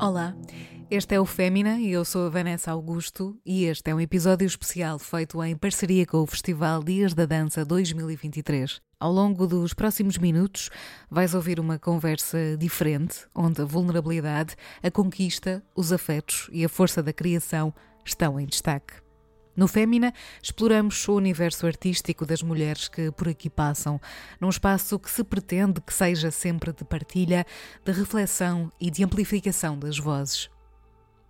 Olá, este é o Fémina e eu sou a Vanessa Augusto e este é um episódio especial feito em parceria com o Festival Dias da Dança 2023. Ao longo dos próximos minutos vais ouvir uma conversa diferente, onde a vulnerabilidade, a conquista, os afetos e a força da criação estão em destaque. No Fémina, exploramos o universo artístico das mulheres que por aqui passam, num espaço que se pretende que seja sempre de partilha, de reflexão e de amplificação das vozes.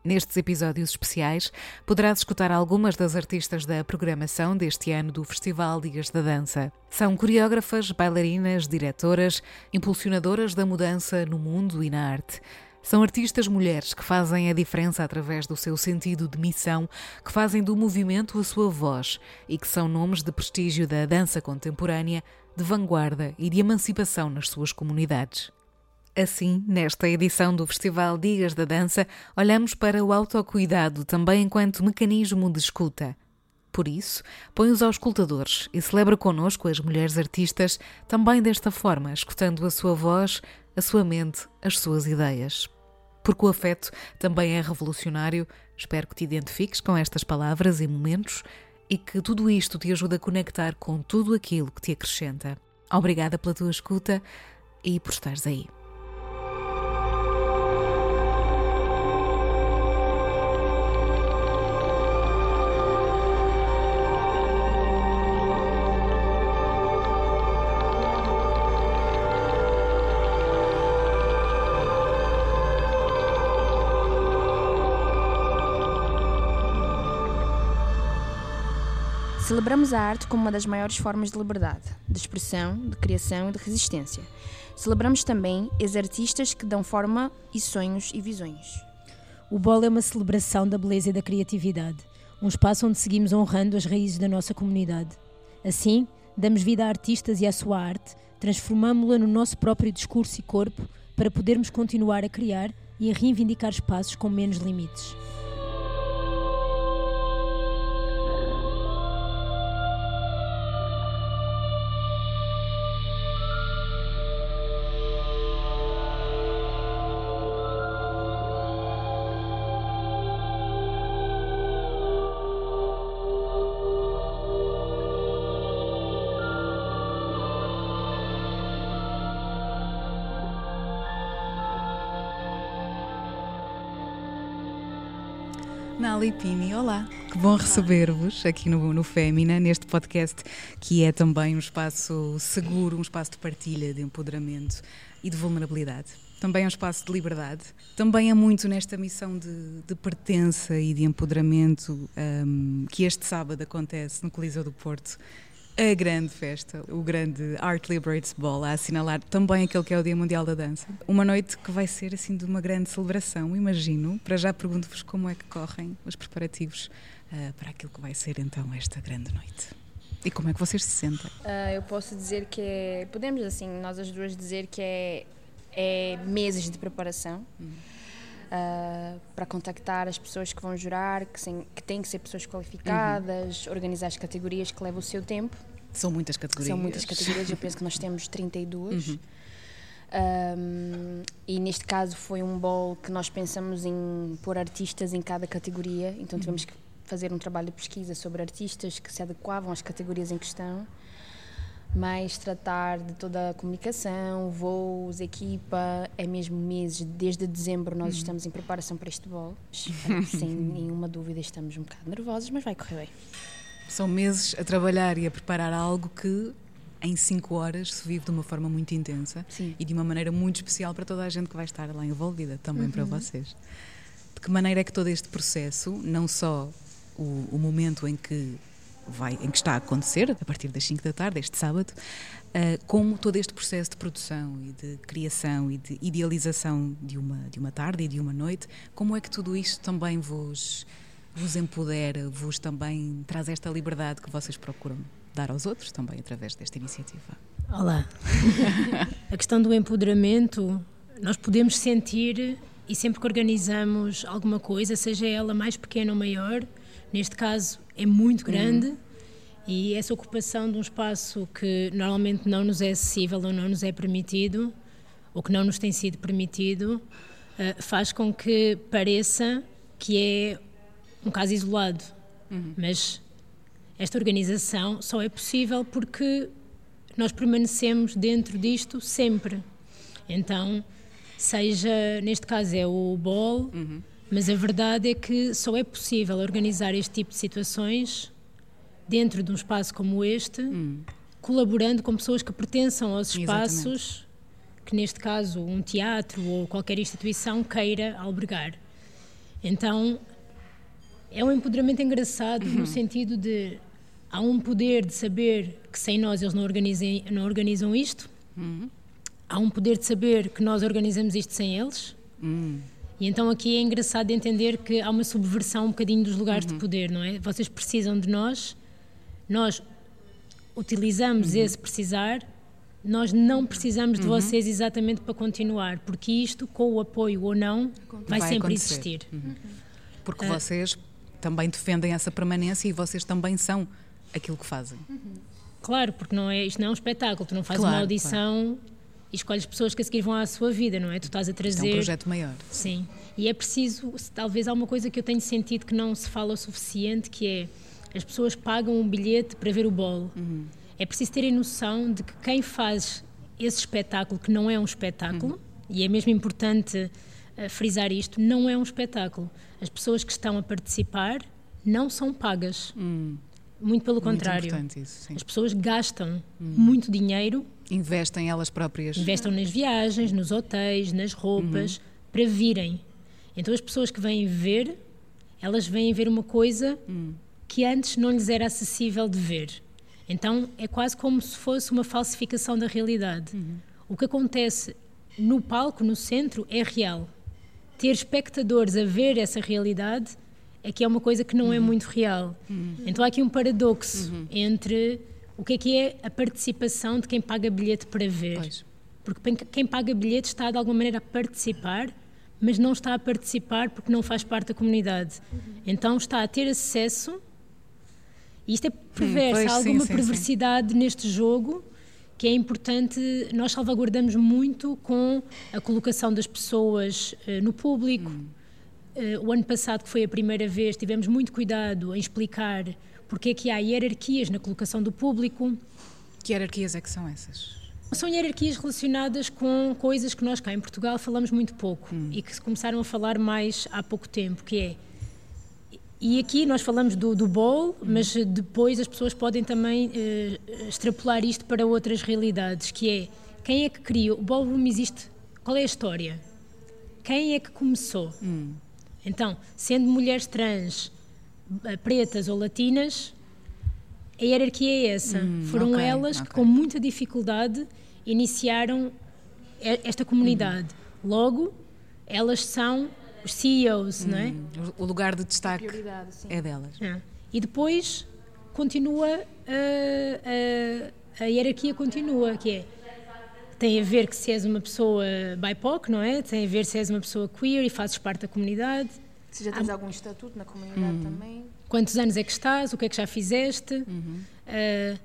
Nestes episódios especiais, poderás escutar algumas das artistas da programação deste ano do Festival Dias da Dança. São coreógrafas, bailarinas, diretoras, impulsionadoras da mudança no mundo e na arte. São artistas mulheres que fazem a diferença através do seu sentido de missão, que fazem do movimento a sua voz e que são nomes de prestígio da dança contemporânea, de vanguarda e de emancipação nas suas comunidades. Assim, nesta edição do Festival Dias da Dança, olhamos para o autocuidado também enquanto mecanismo de escuta. Por isso, põe-os aos escutadores e celebra connosco as mulheres artistas também desta forma, escutando a sua voz, a sua mente, as suas ideias. Porque o afeto também é revolucionário, espero que te identifiques com estas palavras e momentos e que tudo isto te ajude a conectar com tudo aquilo que te acrescenta. Obrigada pela tua escuta e por estares aí. Celebramos a arte como uma das maiores formas de liberdade, de expressão, de criação e de resistência. Celebramos também os artistas que dão forma e sonhos e visões. O bolo é uma celebração da beleza e da criatividade, um espaço onde seguimos honrando as raízes da nossa comunidade. Assim, damos vida a artistas e à sua arte, transformamos-la no nosso próprio discurso e corpo para podermos continuar a criar e a reivindicar espaços com menos limites. Nali Pini, olá. Que bom receber-vos aqui no, no Fémina, neste podcast que é também um espaço seguro, um espaço de partilha, de empoderamento e de vulnerabilidade. Também é um espaço de liberdade. Também é muito nesta missão de, de pertença e de empoderamento um, que este sábado acontece no Coliseu do Porto a grande festa, o grande Art Liberates Ball, a assinalar também aquele que é o Dia Mundial da Dança. Uma noite que vai ser assim de uma grande celebração, imagino. Para já pergunto-vos como é que correm os preparativos uh, para aquilo que vai ser então esta grande noite. E como é que vocês se sentem? Uh, eu posso dizer que é, podemos assim, nós as duas dizer que é, é meses de preparação. Uh, para contactar as pessoas que vão jurar, que, sem, que têm que ser pessoas qualificadas, uhum. organizar as categorias que levam o seu tempo. São muitas categorias. São muitas categorias, eu penso que nós temos 32. Uhum. Um, e neste caso foi um bol que nós pensamos em pôr artistas em cada categoria, então uhum. tivemos que fazer um trabalho de pesquisa sobre artistas que se adequavam às categorias em questão mas tratar de toda a comunicação, voos, equipa, é mesmo meses, desde dezembro nós uhum. estamos em preparação para este voo, sem nenhuma dúvida estamos um bocado nervosos, mas vai correr bem. São meses a trabalhar e a preparar algo que em cinco horas se vive de uma forma muito intensa Sim. e de uma maneira muito especial para toda a gente que vai estar lá envolvida, também uhum. para vocês. De que maneira é que todo este processo, não só o, o momento em que vai, em que está a acontecer, a partir das 5 da tarde, este sábado, uh, como todo este processo de produção e de criação e de idealização de uma, de uma tarde e de uma noite, como é que tudo isto também vos, vos empodera, vos também traz esta liberdade que vocês procuram dar aos outros também através desta iniciativa? Olá. a questão do empoderamento, nós podemos sentir e sempre que organizamos alguma coisa, seja ela mais pequena ou maior, neste caso é muito grande uhum. e essa ocupação de um espaço que normalmente não nos é acessível ou não nos é permitido, ou que não nos tem sido permitido, uh, faz com que pareça que é um caso isolado. Uhum. Mas esta organização só é possível porque nós permanecemos dentro disto sempre. Então, seja, neste caso é o BOL, uhum. mas a verdade é que só é possível organizar este tipo de situações dentro de um espaço como este, uhum. colaborando com pessoas que pertençam aos espaços Exatamente. que, neste caso, um teatro ou qualquer instituição queira albergar. Então, é um empoderamento engraçado uhum. no sentido de há um poder de saber que sem nós eles não, organizem, não organizam isto. Uhum. Há um poder de saber que nós organizamos isto sem eles. Uhum. E então aqui é engraçado de entender que há uma subversão um bocadinho dos lugares de uhum. poder, não é? Vocês precisam de nós, nós utilizamos uhum. esse precisar, nós não precisamos de uhum. vocês exatamente para continuar, porque isto, com o apoio ou não, vai, vai sempre acontecer. existir. Porque uh, vocês também defendem essa permanência e vocês também são aquilo que fazem. Claro, porque não é, isto não é um espetáculo, tu não fazes claro, uma audição claro. e escolhes pessoas que a seguir vão à sua vida, não é? Tu estás a trazer. Isto é um projeto maior. Sim. E é preciso, talvez há uma coisa que eu tenho sentido que não se fala o suficiente, que é as pessoas pagam um bilhete para ver o bolo. Uhum. É preciso terem noção de que quem faz esse espetáculo, que não é um espetáculo, uhum. e é mesmo importante uh, frisar isto, não é um espetáculo. As pessoas que estão a participar não são pagas. Uhum. Muito pelo muito contrário. Isso, As pessoas gastam hum. muito dinheiro. Investem elas próprias. Investem nas viagens, nos hotéis, nas roupas, uhum. para virem. Então as pessoas que vêm ver, elas vêm ver uma coisa hum. que antes não lhes era acessível de ver. Então é quase como se fosse uma falsificação da realidade. Uhum. O que acontece no palco, no centro, é real. Ter espectadores a ver essa realidade é que é uma coisa que não é uhum. é muito real. Uhum. Então há aqui um paradoxo uhum. entre o que é que é a participação de quem paga bilhete para ver. Pois. Porque quem paga bilhete está de alguma maneira a participar, mas não está a participar porque não faz parte da comunidade. Uhum. Então está a ter acesso. E isto é perverso, há alguma sim, perversidade sim. neste jogo que é importante, nós salvaguardamos muito com a colocação das pessoas uh, no público, hum. Uh, o ano passado, que foi a primeira vez, tivemos muito cuidado em explicar porque é que há hierarquias na colocação do público. Que hierarquias é que são essas? São hierarquias relacionadas com coisas que nós cá em Portugal falamos muito pouco hum. e que se começaram a falar mais há pouco tempo, que é e aqui nós falamos do, do bowl, mas depois as pessoas podem também uh, extrapolar isto para outras realidades, que é quem é que criou? O ballroom existe, qual é a história? Quem é que começou? Hum. Então, sendo mulheres trans, eh, pretas ou latinas, a hierarquia é essa. Hum, Foram okay, elas okay. que, com muita dificuldade, iniciaram esta comunidade. Hum. Logo, elas são os CEOs, hum, não é? Hum, o lugar de destaque é delas. É. E depois continua a, a, a hierarquia continua, que é tem a ver que se és uma pessoa BIPOC, não é? Tem a ver se és uma pessoa queer e fazes parte da comunidade. Se já tens Há... algum estatuto na comunidade uhum. também. Quantos anos é que estás? O que é que já fizeste? Uhum. Uh,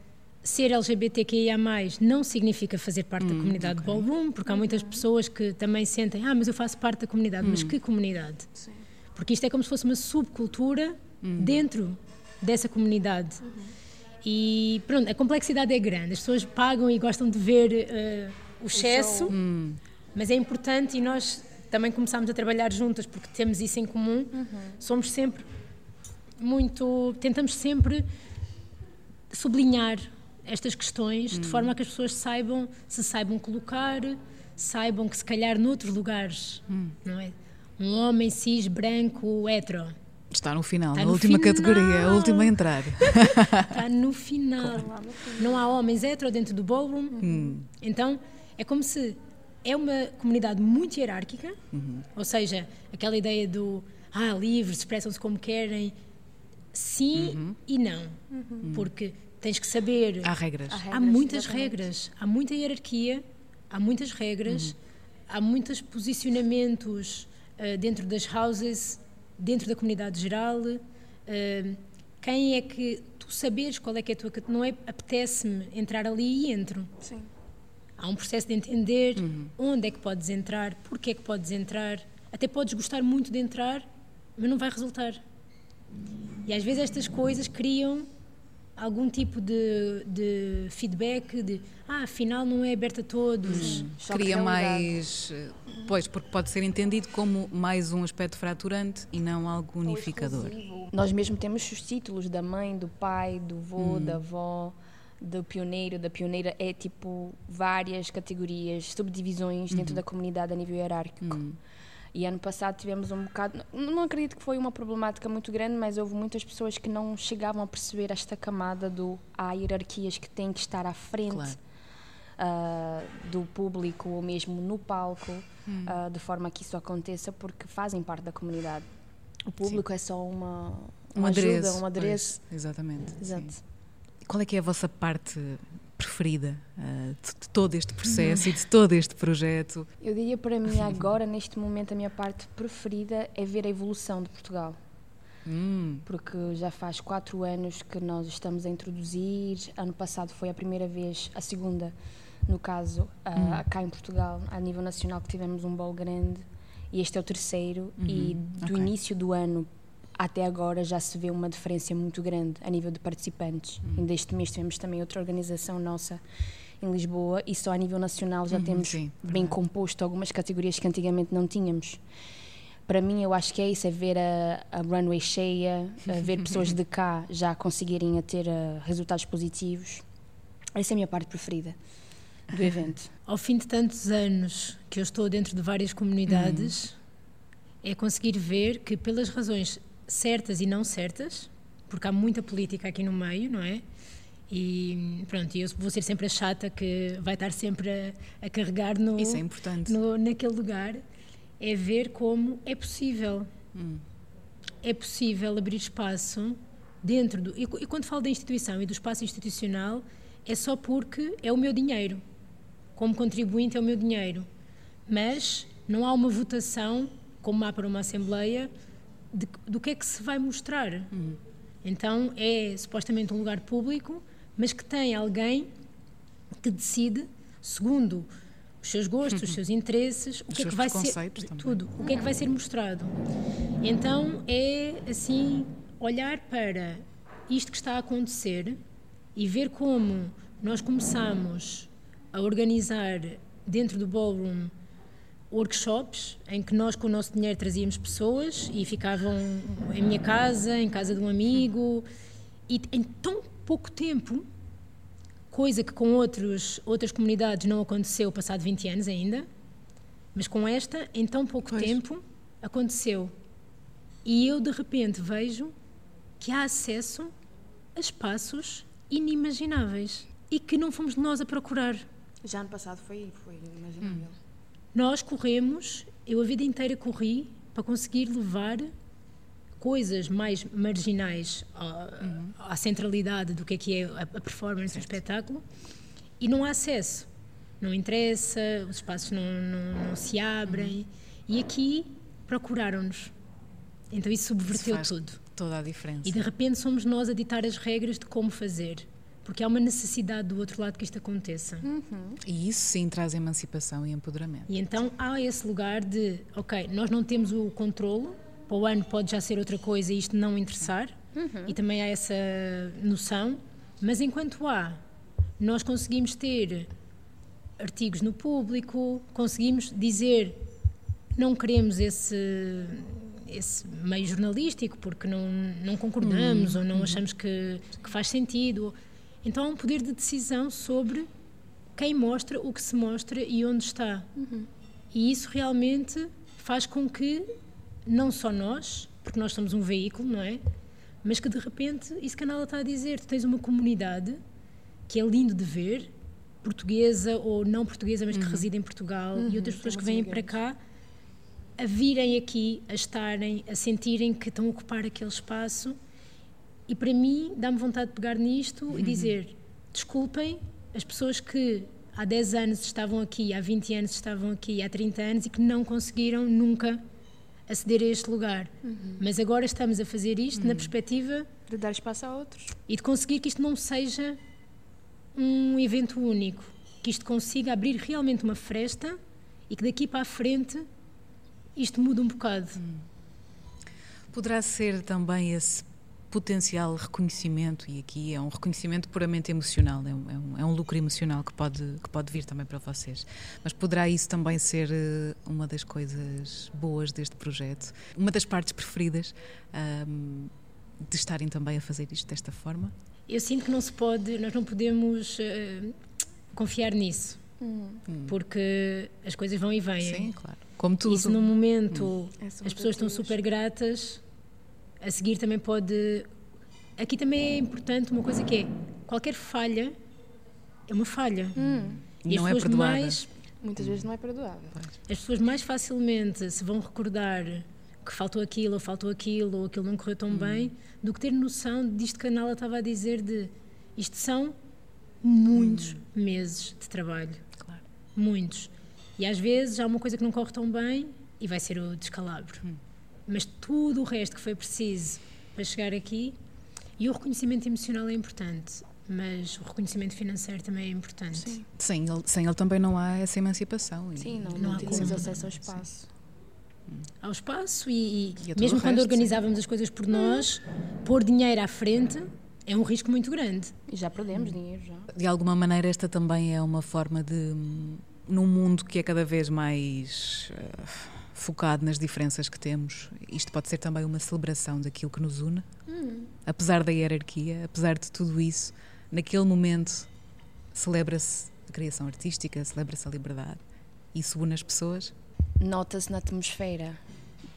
ser LGBTQIA+, não significa fazer parte da comunidade okay. Ballroom, porque há muitas pessoas que também sentem, ah, mas eu faço parte da comunidade. Mas que comunidade? Sim. Porque isto é como se fosse uma subcultura dentro dessa comunidade. E pronto, a complexidade é grande. As pessoas pagam e gostam de ver uh, o excesso, hum. mas é importante e nós também começámos a trabalhar juntas porque temos isso em comum. Uhum. Somos sempre muito. tentamos sempre sublinhar estas questões de hum. forma a que as pessoas saibam, se saibam colocar, saibam que se calhar noutros lugares, hum. não é? Um homem cis, branco, hetero. Está no final, Está na no última final. categoria, a última a entrar. Está no final. Não há homens hetero dentro do ballroom. Hum. Então, é como se é uma comunidade muito hierárquica, uhum. ou seja, aquela ideia do ah, livres, expressam-se como querem, sim uhum. e não, uhum. porque tens que saber. Há regras. Há, regras, há muitas exatamente. regras, há muita hierarquia, há muitas regras, uhum. há muitos posicionamentos uh, dentro das houses, dentro da comunidade geral. Uh, quem é que tu saberes qual é que é a tua. Não é apetece-me entrar ali e entro. Sim. Há um processo de entender uhum. onde é que podes entrar, porque é que podes entrar, até podes gostar muito de entrar, mas não vai resultar. E às vezes estas coisas criam algum tipo de, de feedback de ah, afinal não é aberto a todos. Hum, Cria mais. Eh, pois, porque pode ser entendido como mais um aspecto fraturante e não algo unificador. Nós mesmo temos os títulos da mãe, do pai, do vô, hum. da avó, do pioneiro, da pioneira. É tipo várias categorias, subdivisões dentro hum. da comunidade a nível hierárquico. E ano passado tivemos um bocado. Não acredito que foi uma problemática muito grande, mas houve muitas pessoas que não chegavam a perceber esta camada do. Há hierarquias que têm que estar à frente claro. uh, do público ou mesmo no palco, hum. uh, de forma que isso aconteça, porque fazem parte da comunidade. O público Sim. é só uma, uma um ajuda, adereço, um adereço. Pois, exatamente. Exato. Sim. Qual é que é a vossa parte preferida uh, de, de, todo este processo e de todo este projeto? Eu diria para mim agora, neste momento, a minha parte preferida é ver a evolução de Portugal. Hum. Porque já faz quatro anos que nós estamos a introduzir. Ano passado foi a primeira vez, a segunda, no caso, uh, hum. cá em Portugal, a nível nacional, que tivemos um bolo grande. E este é o terceiro. Uhum. E do okay. início do ano até agora já se vê uma diferença muito grande a nível de participantes. Uhum. Ainda este mês tivemos também outra organização nossa em Lisboa e só a nível nacional já uhum, temos sim, bem composto algumas categorias que antigamente não tínhamos. Para mim, eu acho que é isso: é ver a, a runway cheia, ver pessoas de cá já conseguirem a ter uh, resultados positivos. Essa é a minha parte preferida do evento. Ao fim de tantos anos que eu estou dentro de várias comunidades, uhum. é conseguir ver que, pelas razões certas e não certas, porque há muita política aqui no meio, não é? E pronto, eu vou ser sempre a chata que vai estar sempre a, a carregar no, Isso é importante. No, naquele lugar. É ver como é possível. Hum. É possível abrir espaço dentro do. E, e quando falo da instituição e do espaço institucional, é só porque é o meu dinheiro. Como contribuinte, é o meu dinheiro. Mas não há uma votação, como há para uma Assembleia, de, do que é que se vai mostrar. Uhum. Então é supostamente um lugar público, mas que tem alguém que decide segundo os seus gostos, os seus interesses, o os que é que vai ser também. tudo, o que é que vai ser mostrado. Então é assim olhar para isto que está a acontecer e ver como nós começamos a organizar dentro do ballroom workshops em que nós com o nosso dinheiro trazíamos pessoas e ficavam em minha casa, em casa de um amigo e em tão pouco tempo, coisa que com outros, outras comunidades não aconteceu passado 20 anos ainda, mas com esta, em tão pouco pois. tempo, aconteceu. E eu de repente vejo que há acesso a espaços inimagináveis e que não fomos nós a procurar. Já ano passado foi, foi inimaginável. Hum. Nós corremos, eu a vida inteira corri para conseguir levar coisas mais marginais à, uhum. à centralidade do que é, que é a, performance do espetáculo e não há acesso. Não interessa, os espaços não, não, não se abrem. Uhum. E aqui procuraram-nos. Então isso subverteu isso tudo. Toda a diferença. E de repente somos nós a ditar as regras de como fazer porque há uma necessidade do outro lado que isto aconteça. Uhum. E isso sim traz emancipação e empoderamento. E então há esse lugar de, ok, nós não temos o controlo, para o ano pode já ser outra coisa e isto não interessar, uhum. e também há essa noção, mas enquanto há, nós conseguimos ter artigos no público, conseguimos dizer não queremos esse esse meio jornalístico porque não, não concordamos uhum. ou não uhum. achamos que, que faz sentido então há um poder de decisão sobre quem mostra, o que se mostra e onde está. Uhum. E isso realmente faz com que não só nós, porque nós somos um veículo, não é? Mas que de repente, isso que a Nala está a dizer, tu tens uma comunidade que é lindo de ver, portuguesa ou não portuguesa, mas que uhum. reside em Portugal, uhum. e outras pessoas que vêm para cá a virem aqui, a estarem, a sentirem que estão a ocupar aquele espaço e para mim, dá-me vontade de pegar nisto uhum. e dizer: desculpem as pessoas que há 10 anos estavam aqui, há 20 anos estavam aqui, há 30 anos e que não conseguiram nunca aceder a este lugar. Uhum. Mas agora estamos a fazer isto uhum. na perspectiva de dar espaço a outros e de conseguir que isto não seja um evento único, que isto consiga abrir realmente uma fresta e que daqui para a frente isto muda um bocado. Hum. Poderá ser também esse potencial reconhecimento, e aqui é um reconhecimento puramente emocional, é um, é um, é um lucro emocional que pode, que pode vir também para vocês. Mas poderá isso também ser eh, uma das coisas boas deste projeto, uma das partes preferidas um, de estarem também a fazer isto desta forma? Eu sinto que não se pode, nós não podemos uh, confiar nisso. Hum. Porque as coisas vão e vêm. Sim, claro. Como tudo. E se no momento hum. as pessoas estão super gratas, a seguir também pode. Aqui também é importante uma coisa que é qualquer falha é uma falha. Hum. E não é. Mais, Muitas vezes não é perdoável. As pessoas mais facilmente se vão recordar que faltou aquilo, ou faltou aquilo, ou aquilo não correu tão hum. bem, do que ter noção disto que a Nala estava a dizer de isto são muitos hum. meses de trabalho. Claro. Muitos. E às vezes há uma coisa que não corre tão bem e vai ser o descalabro. Hum mas tudo o resto que foi preciso para chegar aqui. E o reconhecimento emocional é importante, mas o reconhecimento financeiro também é importante. Sim. Sem ele, sem ele também não há essa emancipação. Sim, não, não, não temos acesso ao espaço. Sim. Ao espaço e, e, e mesmo quando resto, organizávamos sim. as coisas por nós, pôr dinheiro à frente é um risco muito grande. E já perdemos hum. dinheiro. Já. De alguma maneira, esta também é uma forma de, num mundo que é cada vez mais. Uh, focado nas diferenças que temos. Isto pode ser também uma celebração daquilo que nos une, hum. apesar da hierarquia, apesar de tudo isso, naquele momento celebra-se a criação artística, celebra-se a liberdade. Isso une as pessoas. Nota-se na atmosfera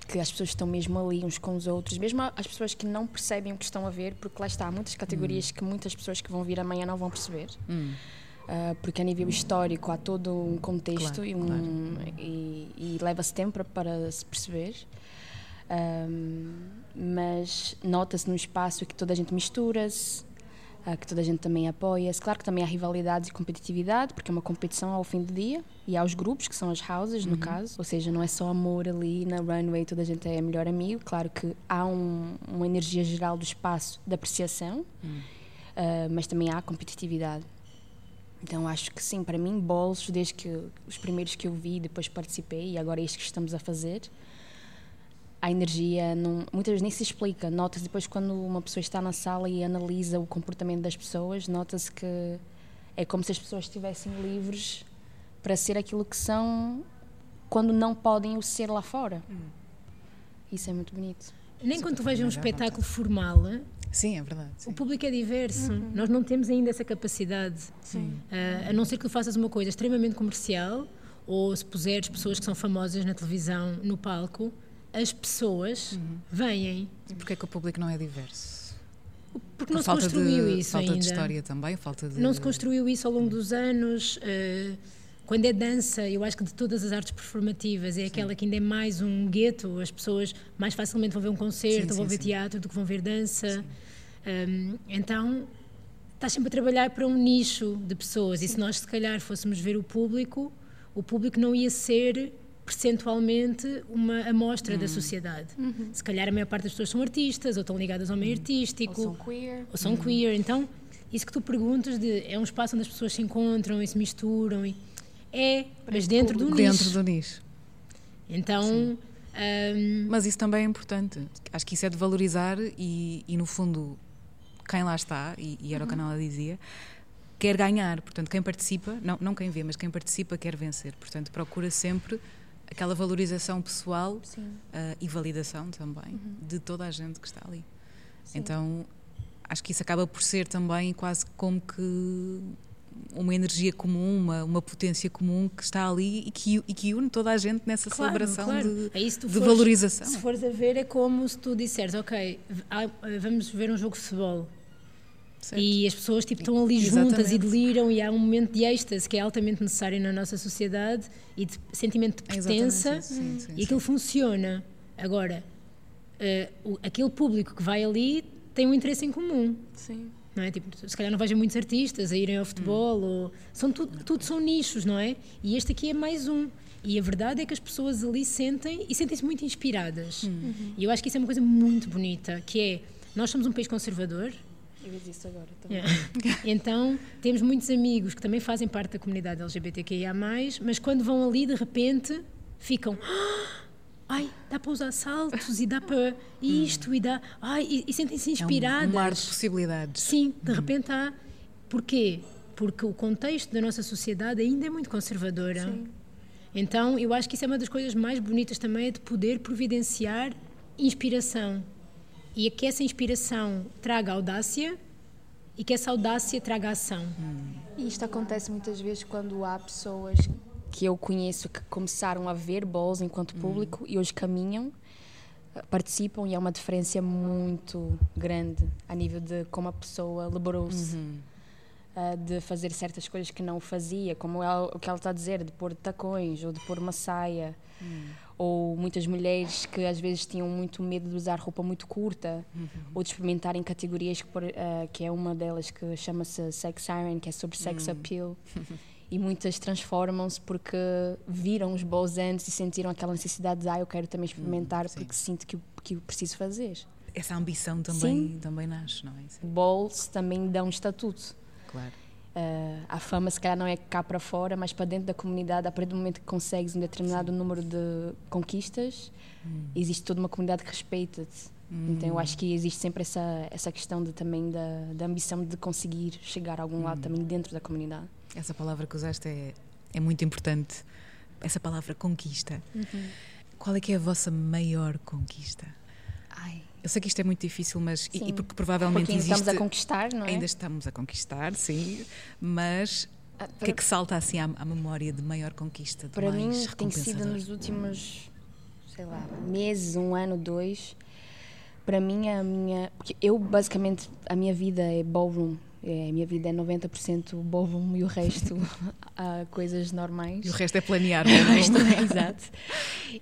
que as pessoas estão mesmo ali uns com os outros, mesmo as pessoas que não percebem o que estão a ver, porque lá está, há muitas categorias hum. que muitas pessoas que vão vir amanhã não vão perceber. Hum uh, porque a nível histórico há todo um contexto claro, e, um, claro. e, e leva-se tempo para se perceber. Um, mas nota-se no espaço que toda a gente mistura-se, uh, que toda a gente também apoia-se. Claro que também há rivalidades e competitividade, porque é uma competição ao fim do dia, e há os grupos, que são as houses, no uhum. caso, ou seja, não é só amor ali na runway, toda a gente é melhor amigo. Claro que há um, uma energia geral do espaço de apreciação, uhum. uh, mas também há competitividade. Então acho que sim, para mim, bolos, desde que os primeiros que eu vi, depois participei e agora é isto que estamos a fazer, a energia não, muitas vezes nem se explica. Nota-se depois quando uma pessoa está na sala e analisa o comportamento das pessoas, nota-se que é como se as pessoas estivessem livres para ser aquilo que são quando não podem o ser lá fora. Hum. Isso é muito bonito. Nem quando tu vejas um espetáculo formal, Sim, é verdade. Sim. O público é diverso. Uhum. Nós não temos ainda essa capacidade. Sim. Uh, a não ser que tu faças uma coisa extremamente comercial ou se puseres pessoas que são famosas na televisão no palco, as pessoas uhum. vêm. E porquê é que o público não é diverso? Porque não se construiu de, isso falta ainda. Falta de história também, falta de... Não se construiu isso ao longo dos anos. Uh, quando é dança, eu acho que de todas as artes performativas é sim. aquela que ainda é mais um gueto. As pessoas mais facilmente vão ver um concerto, sim, vão sim, ver teatro do que vão ver dança. Um, então estás sempre a trabalhar para um nicho de pessoas e se nós se calhar fôssemos ver o público, o público não ia ser percentualmente uma amostra uhum. da sociedade. Uhum. Se calhar a maior parte das pessoas são artistas ou estão ligadas ao meio uhum. artístico. Ou são queer. Ou são queer. Então, isso que tu perguntas de é um espaço onde as pessoas se encontram e se misturam e é, mas dentro do nicho. Dentro do nicho. Então. Um... Mas isso também é importante. Acho que isso é de valorizar e, e no fundo, quem lá está, e, e era uhum. o que a Nala dizia, quer ganhar. Portanto, quem participa, não, não quem vê, mas quem participa quer vencer. Portanto, procura sempre aquela valorização pessoal uh, e validação também uhum. de toda a gente que está ali. Sim. Então, acho que isso acaba por ser também quase como que uma energia comum, uma, uma potência comum que está ali e que, e que une toda a gente nessa claro, celebração claro. de, é de fores, valorização. Se fores a ver, é como se tu disseres, ok, vamos ver um jogo de futebol. Certo. E as pessoas tipo, estão ali Exatamente. juntas e deliram, e há um momento de êxtase que é altamente necessário na nossa sociedade e de sentimento de pertença, sim, sim, e aquilo funciona. Agora, uh, o, aquele público que vai ali tem um interesse em comum. Sim não é? Tipo, se calhar não vejo muitos artistas a irem ao futebol, hum. ou, são tudo, tudo são nichos, não é? E este aqui é mais um. E a verdade é que as pessoas ali sentem e sentem-se muito inspiradas. Hum. Uhum. E eu acho que isso é uma coisa muito bonita, que é nós somos um país conservador. Eu vejo isso agora também. então, temos muitos amigos que também fazem parte da comunidade LGBTQIA+, mas quando vão ali, de repente, ficam... Ai, dá para usar saltos e dá para isto e dá, ai, e, e sentem-se inspiradas. É um, um mar de possibilidades. Sim, de repente há. Porquê? Porque o contexto da nossa sociedade ainda é muito conservadora. Sim. Então, eu acho que isso é uma das coisas mais bonitas também, é de poder providenciar inspiração. E é que essa inspiração traga audácia e que essa audácia traga ação. Hum. E isto acontece muitas vezes quando há pessoas que eu conheço que começaram a ver balls enquanto hum. público hum. e hoje caminham, participam e há uma diferença muito grande a nível de como a pessoa liberou-se. Uhum uh, de fazer certas coisas que não fazia, como ela, o que ela está a dizer, de pôr tacões ou de pôr uma saia. Hum. Ou muitas mulheres que às vezes tinham muito medo de usar roupa muito curta uhum. ou de experimentarem categorias que, uh, que é uma delas que chama-se Sex Siren, que é sobre sex hum. appeal. e muitas transformam-se porque viram os balls antes e sentiram aquela necessidade de ah, eu quero também experimentar hum, porque sinto que, que eu preciso fazer. Essa ambição também, também nasce, não é? Balls também dão estatuto. Claro. Uh, a fama, se calhar, não é cá para fora, mas para dentro da comunidade, a partir do momento que consegues um determinado Sim. número de conquistas, hum. existe toda uma comunidade que respeita-te. Hum. Então, eu acho que existe sempre essa, essa questão de, também da, da ambição de conseguir chegar a algum hum. lado também dentro da comunidade. Essa palavra que usaste é, é muito importante. Essa palavra conquista. Uhum. Qual é que é a vossa maior conquista? Ai. Eu sei que isto é muito difícil, mas e, e, porque provavelmente porque ainda existe, estamos a conquistar, não é? Ainda estamos a conquistar, sim, mas ah, o que é que salta assim à, à memória de maior conquista? De para mim tem sido nos últimos, sei lá, meses, um ano, dois. Para mim a minha, porque eu basicamente a minha vida é ballroom, é, a minha vida é 90% ballroom e o resto coisas normais. E o resto é planear. o resto, é, exato.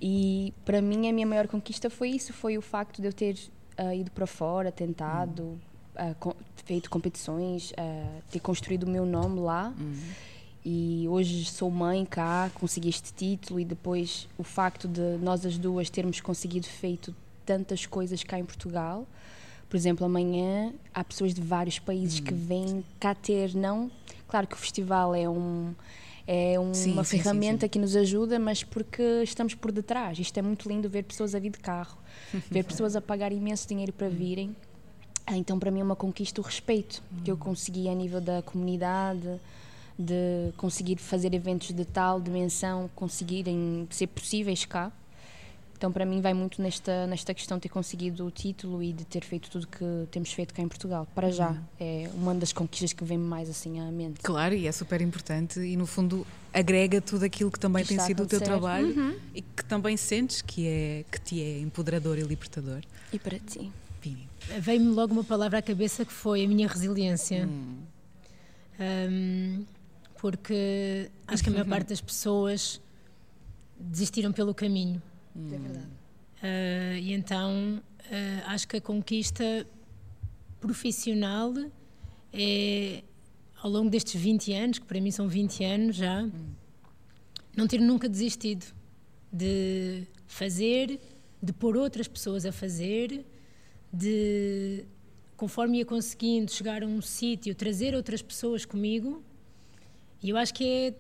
E para mim a minha maior conquista foi isso, foi o facto de eu ter uh, ido para fora, tentado, uhum. uh, feito competições, uh, ter construído o meu nome lá. Uhum. E hoje sou mãe cá, consegui este título e depois o facto de nós as duas termos conseguido feito tantas coisas cá em Portugal por exemplo, amanhã há pessoas de vários países hum. que vêm cá ter, não. Claro que o festival é um é um, sim, uma sim, ferramenta sim, que nos ajuda, mas porque estamos por detrás. Isto é muito lindo ver pessoas a vir de carro, ver pessoas a pagar imenso dinheiro para virem. Ah, então, para mim, é uma conquista o respeito que eu hum. consegui a nível da comunidade, de conseguir fazer eventos de tal dimensão, conseguirem ser possíveis cá. Então, para mim, vai muito nesta, nesta questão de ter conseguido o título e de ter feito tudo que temos feito cá em Portugal. Para já, uhum. é uma das conquistas que vem mais assim à mente. Claro, e é super importante e, no fundo, agrega tudo aquilo que também que tem sido o teu trabalho uhum. e que também sentes que, é, que te é empoderador e libertador. E para ti? Pini. Veio-me logo uma palavra à cabeça que foi a minha resiliência. Hum. Um, porque acho que a maior parte das pessoas desistiram pelo caminho. Hum. É verdade. Uh, e então uh, acho que a conquista profissional é ao longo destes 20 anos, que para mim são 20 anos já, hum. não ter nunca desistido de fazer, de pôr outras pessoas a fazer, de conforme ia conseguindo chegar a um sítio, trazer outras pessoas comigo. E eu acho que é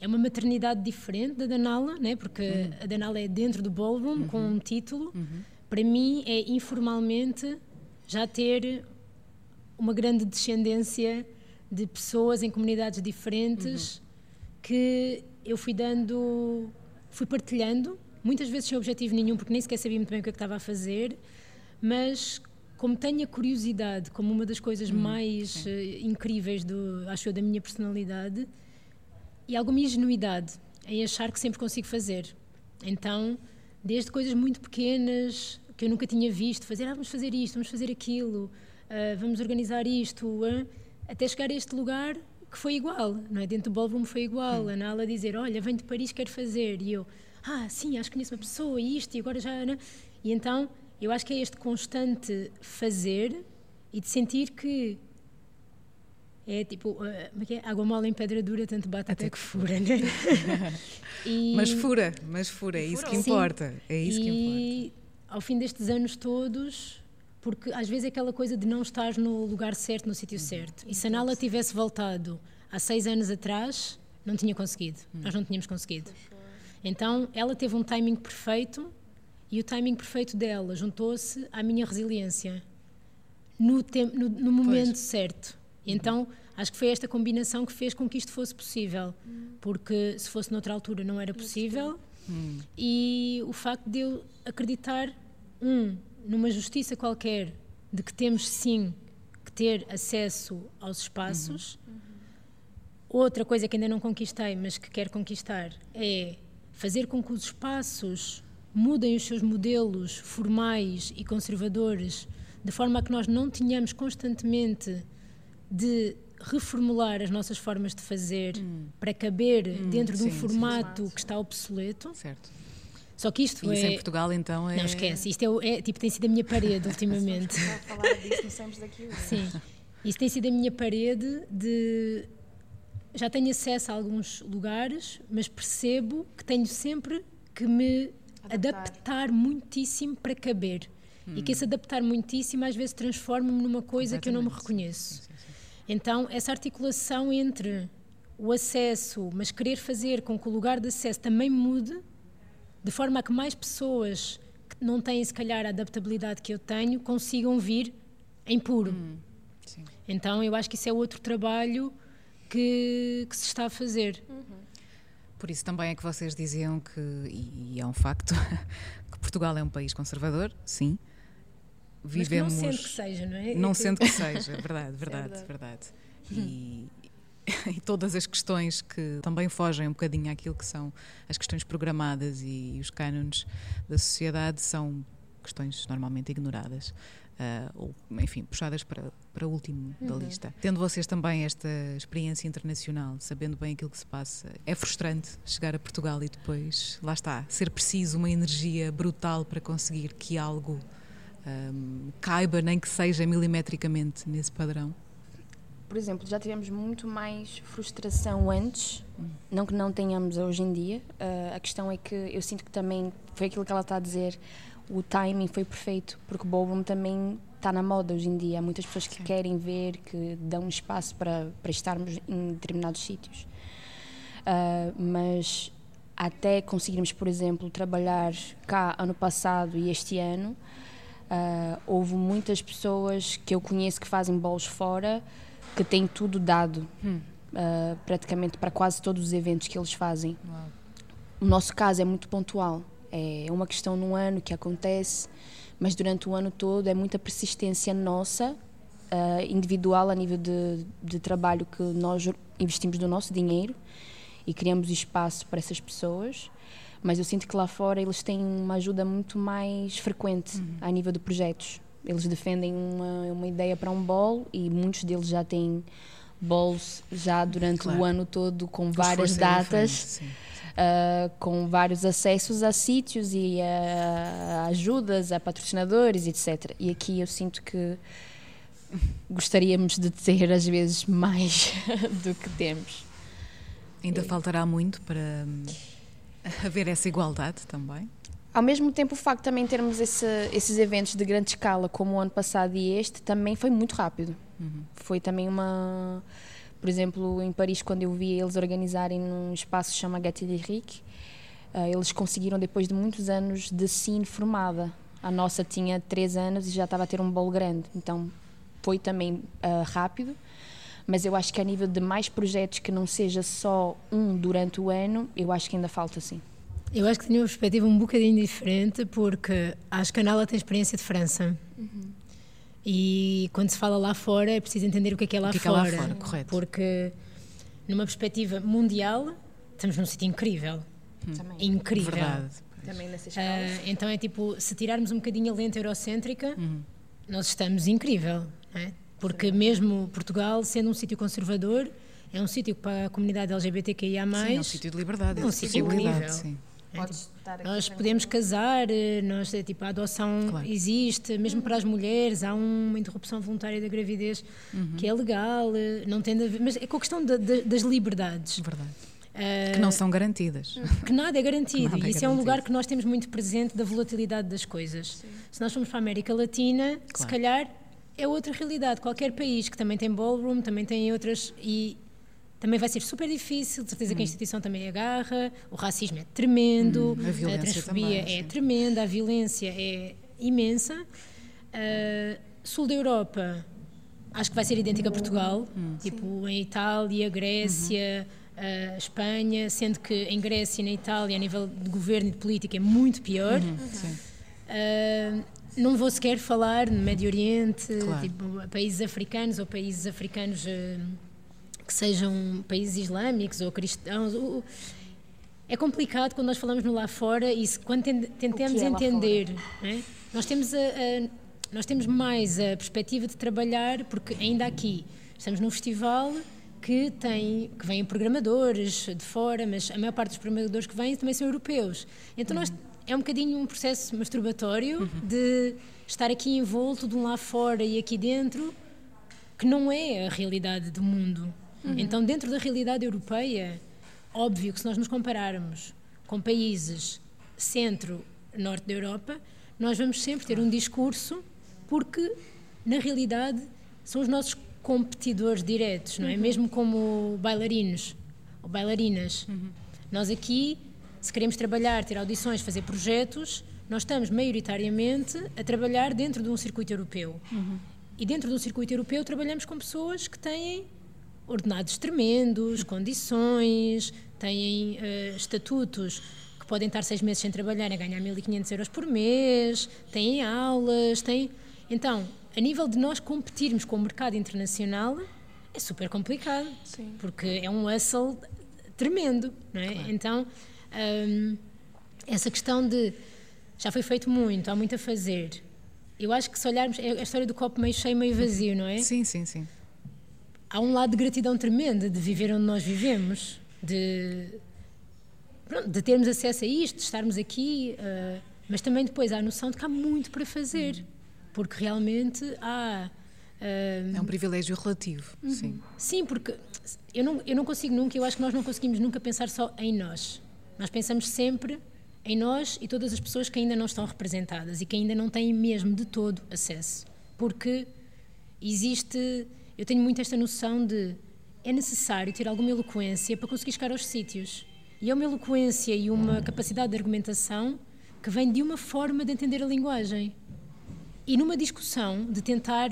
é uma maternidade diferente da Danala, né? porque uhum. a Danala é dentro do ballroom, uhum. com um título. Uhum. Para mim, é informalmente já ter uma grande descendência de pessoas em comunidades diferentes uhum. que eu fui dando, fui partilhando, muitas vezes sem objetivo nenhum, porque nem sequer sabia muito bem o que, é que estava a fazer, mas como tenho a curiosidade como uma das coisas uhum. mais uh, incríveis do, acho eu, da minha personalidade, e alguma ingenuidade em achar que sempre consigo fazer. Então, desde coisas muito pequenas que eu nunca tinha visto, fazer, ah, vamos fazer isto, vamos fazer aquilo, uh, vamos organizar isto, uh, até chegar a este lugar que foi igual, não é? Dentro do ballroom foi igual, hum. a Nala dizer, olha, venho de Paris, quero fazer, e eu, ah, sim, acho que conheço uma pessoa, e isto, e agora já? E então, eu acho que é este constante fazer e de sentir que é tipo, uh, é? água mole em pedra dura, tanto bate até, até que fura, né? e... Mas fura, mas fura, é isso que importa. É isso e que importa. ao fim destes anos todos, porque às vezes é aquela coisa de não estar no lugar certo, no sítio uhum. certo. E se a Nala tivesse voltado há seis anos atrás, não tinha conseguido. Uhum. Nós não tínhamos conseguido. Então ela teve um timing perfeito e o timing perfeito dela juntou-se à minha resiliência no, tempo, no, no momento pois. certo. Então, acho que foi esta combinação que fez com que isto fosse possível. Porque se fosse noutra altura não era possível. Hum. E o facto de eu acreditar, um, numa justiça qualquer, de que temos sim que ter acesso aos espaços. Uhum. Outra coisa que ainda não conquistei, mas que quero conquistar, é fazer com que os espaços mudem os seus modelos formais e conservadores, de forma a que nós não tenhamos constantemente de reformular as nossas formas de fazer hum. para caber hum, sim, de um formato sim, que está obsoleto. Certo. Só que isto e isso é... em Portugal então é... Não, esquece. Isto é, é tipo, tem sido a minha parede ultimamente. falar disso no daqui. Sim. Isso tem sido a minha parede de... Já tenho acesso a alguns lugares, mas percebo que tenho sempre que me adaptar, adaptar muitíssimo para caber. Hum. E que esse adaptar muitíssimo às vezes transforma-me numa coisa que eu não me reconheço. Sim, sim. Então, essa articulação entre o acesso, mas querer fazer com que o lugar de acesso também mude, de forma a que mais pessoas que não têm, se calhar, a adaptabilidade que eu tenho, consigam vir em puro. Hum, então, eu acho que isso é outro trabalho que, que se está a fazer. Uhum. Por isso também é que vocês diziam que, e é um facto, que Portugal é um país conservador, sim, vivemos. Mas não sendo que seja, não é? Não sendo que seja, verdade, verdade, é verdade. verdade. E, e, todas as questões que também fogem um bocadinho àquilo que são as questões programadas e, e os cânones da sociedade são questões normalmente ignoradas. Uh, ou, enfim, puxadas para, para o último uhum. da lista. Tendo vocês também esta experiência internacional, sabendo bem aquilo que se passa, é frustrante chegar a Portugal e depois, lá está, ser preciso uma energia brutal para conseguir que algo um, caiba, nem que seja milimetricamente, nesse padrão? Por exemplo, já tivemos muito mais frustração antes, hum. não que não tenhamos hoje em dia. Uh, a questão é que eu sinto que também foi aquilo que ela está a dizer, o timing foi perfeito, porque o ballroom também está na moda hoje em dia. Há muitas pessoas que Sim. querem ver, que dão espaço para, para estarmos em determinados sítios. Uh, mas até conseguirmos, por exemplo, trabalhar cá ano passado e este ano, Uh, houve muitas pessoas que eu conheço que fazem bolos fora que têm tudo dado, hum. uh, praticamente para quase todos os eventos que eles fazem. Uau. O nosso caso é muito pontual, é uma questão no ano que acontece, mas durante o ano todo é muita persistência nossa, uh, individual, a nível de, de trabalho que nós investimos do nosso dinheiro e criamos espaço para essas pessoas mas eu sinto que lá fora eles têm uma ajuda muito mais frequente uhum. a nível de projetos. Eles defendem uma, uma ideia para um bolo e muitos deles já têm bolos já durante claro. o ano todo com várias datas. Sim, sim. Uh, com vários acessos a sítios e a, a ajudas a patrocinadores, etc. E aqui eu sinto que gostaríamos de ter às vezes mais do que temos. Ainda faltará muito para haver essa igualdade também? Ao mesmo tempo, o facto de também termos esse, esses eventos de grande escala, como o ano passado e este, também foi muito rápido. Uhum. Foi também uma. Por exemplo, em Paris, quando eu vi eles organizarem num espaço que se chama Gâteau d'Eric, uh, eles conseguiram, depois de muitos anos de cine formada. A nossa tinha três anos e já estava a ter um bolo grande. Então, foi também uh, rápido mas eu acho que a nível de mais projetos que não seja só um durante o ano, eu acho que ainda falta sim. Eu acho que tenho uma perspectiva um bocadinho diferente, porque acho que a Nala tem experiência de França. Uhum. E quando se fala lá fora, é preciso entender o que é que é lá, que fora, é, é lá fora. Correto. Porque, numa perspectiva mundial, estamos num sítio incrível. Hum. Incrível. Verdade. Também. Uh, então é tipo, se tirarmos um bocadinho a lente eurocêntrica, uhum. nós estamos incrível. Não é? Porque mesmo Portugal, sendo um sítio conservador, é um sítio para a comunidade LGBTQIA+. Sim, é um sítio de liberdade. É um sítio incrível. Sim. É, tipo, nós podemos casar, nós, é, tipo, a adoção claro. existe, mesmo para as mulheres, há uma interrupção voluntária da gravidez uhum. que é legal, não tem a ver, mas é com a questão de, de, das liberdades. Verdade. Uh, que não são garantidas. Que nada é garantido. Nada é e isso é, é um lugar que nós temos muito presente da volatilidade das coisas. Sim. Se nós formos para a América Latina, claro. se calhar é outra realidade. Qualquer país que também tem ballroom, também tem outras. E também vai ser super difícil, de certeza que a instituição também agarra, o racismo é tremendo, Hum, a violência transfobia também, é sim. tremenda, a violência é imensa. Uh, sul da Europa, acho que vai ser idêntica a Portugal, tipo em Itália, Grécia, uh, Espanha, sendo que em Grécia e na Itália, a nível de governo e de política, é muito pior. Sim. Uh, não vou sequer falar no Médio Oriente, Claro. tipo, países africanos ou países africanos uh, que sejam países islâmicos ou cristãos. É complicado quando nós falamos no lá fora e quando ten- tentamos é entender. né? Nós, temos a, a- nós temos mais a perspectiva de trabalhar, porque ainda aqui estamos num festival que tem que vêm programadores de fora, mas a maior parte dos programadores que vêm também são europeus. Então nós é um bocadinho um processo masturbatório de estar aqui envolto de um lá fora e aqui dentro que não é a realidade do mundo. Então, dentro da realidade europeia, óbvio que se nós nos compararmos com países centro-norte da Europa, nós vamos sempre ter um discurso, porque na realidade são os nossos competidores diretos, não é? Mesmo como bailarinos ou bailarinas. Nós aqui, se queremos trabalhar, ter audições, fazer projetos, nós estamos maioritariamente a trabalhar dentro de um circuito europeu. E dentro do circuito europeu trabalhamos com pessoas que têm ordenados tremendos, condições, têm eh, estatutos que podem estar seis meses sem trabalhar e ganhar 1.500 euros por mês, têm aulas, têm... Então, a nível de nós competirmos com o mercado internacional, é super complicado, Sim. porque é um hustle tremendo, não é? Então, hum, essa questão de já foi feito muito, há muito a fazer. Eu acho que se olharmos, é a história do copo meio cheio, meio vazio, não é? Sim, sim, sim. há um lado de gratidão tremenda de viver onde nós vivemos, de, pronto, de termos acesso a isto, de estarmos aqui, eh, mas também depois há a noção de que há muito para fazer, porque realmente há. eh, É um privilégio relativo. Sim. Sim, porque eu não, eu não consigo nunca, eu acho que nós não conseguimos nunca pensar só em nós. Nós pensamos sempre em nós e todas as pessoas que ainda não estão representadas e que ainda não têm mesmo de todo acesso. Porque existe. Eu tenho muito esta noção de. É necessário ter alguma eloquência para conseguir chegar aos sítios. E é uma eloquência e uma capacidade de argumentação que vem de uma forma de entender a linguagem e numa discussão de tentar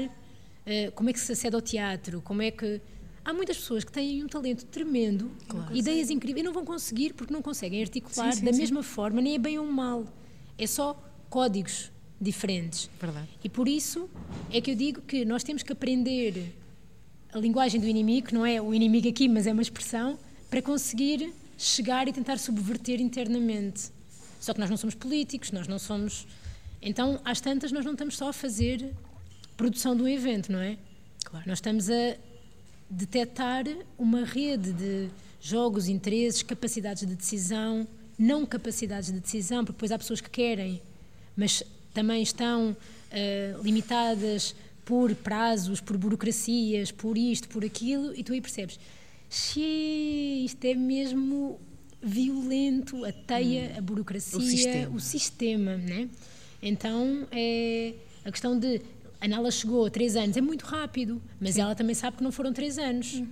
eh, como é que se acede ao teatro, como é que há muitas pessoas que têm um talento tremendo, ideias incríveis, e não vão conseguir porque não conseguem articular Sim, sim, da sim. mesma forma, nem é bem ou mal, é só códigos diferentes. Verdade. E por isso é que eu digo que nós temos que aprender a linguagem do inimigo, que não é o inimigo aqui, mas é uma expressão, para conseguir chegar e tentar subverter internamente. Só que nós não somos políticos, nós não somos. Então, às tantas, nós não estamos só a fazer produção de um evento, não é? Claro. Nós estamos a detectar uma rede de jogos, interesses, capacidades de decisão, não capacidades de decisão, porque depois há pessoas que querem, mas também estão eh, limitadas por prazos, por burocracias, por isto, por aquilo, e tu aí percebes, "Xê, isto é mesmo violento, a teia, a burocracia, O sistema. o sistema, né? Então é a questão de a Nala chegou a três anos, é muito rápido, mas ela também sabe que não foram três anos.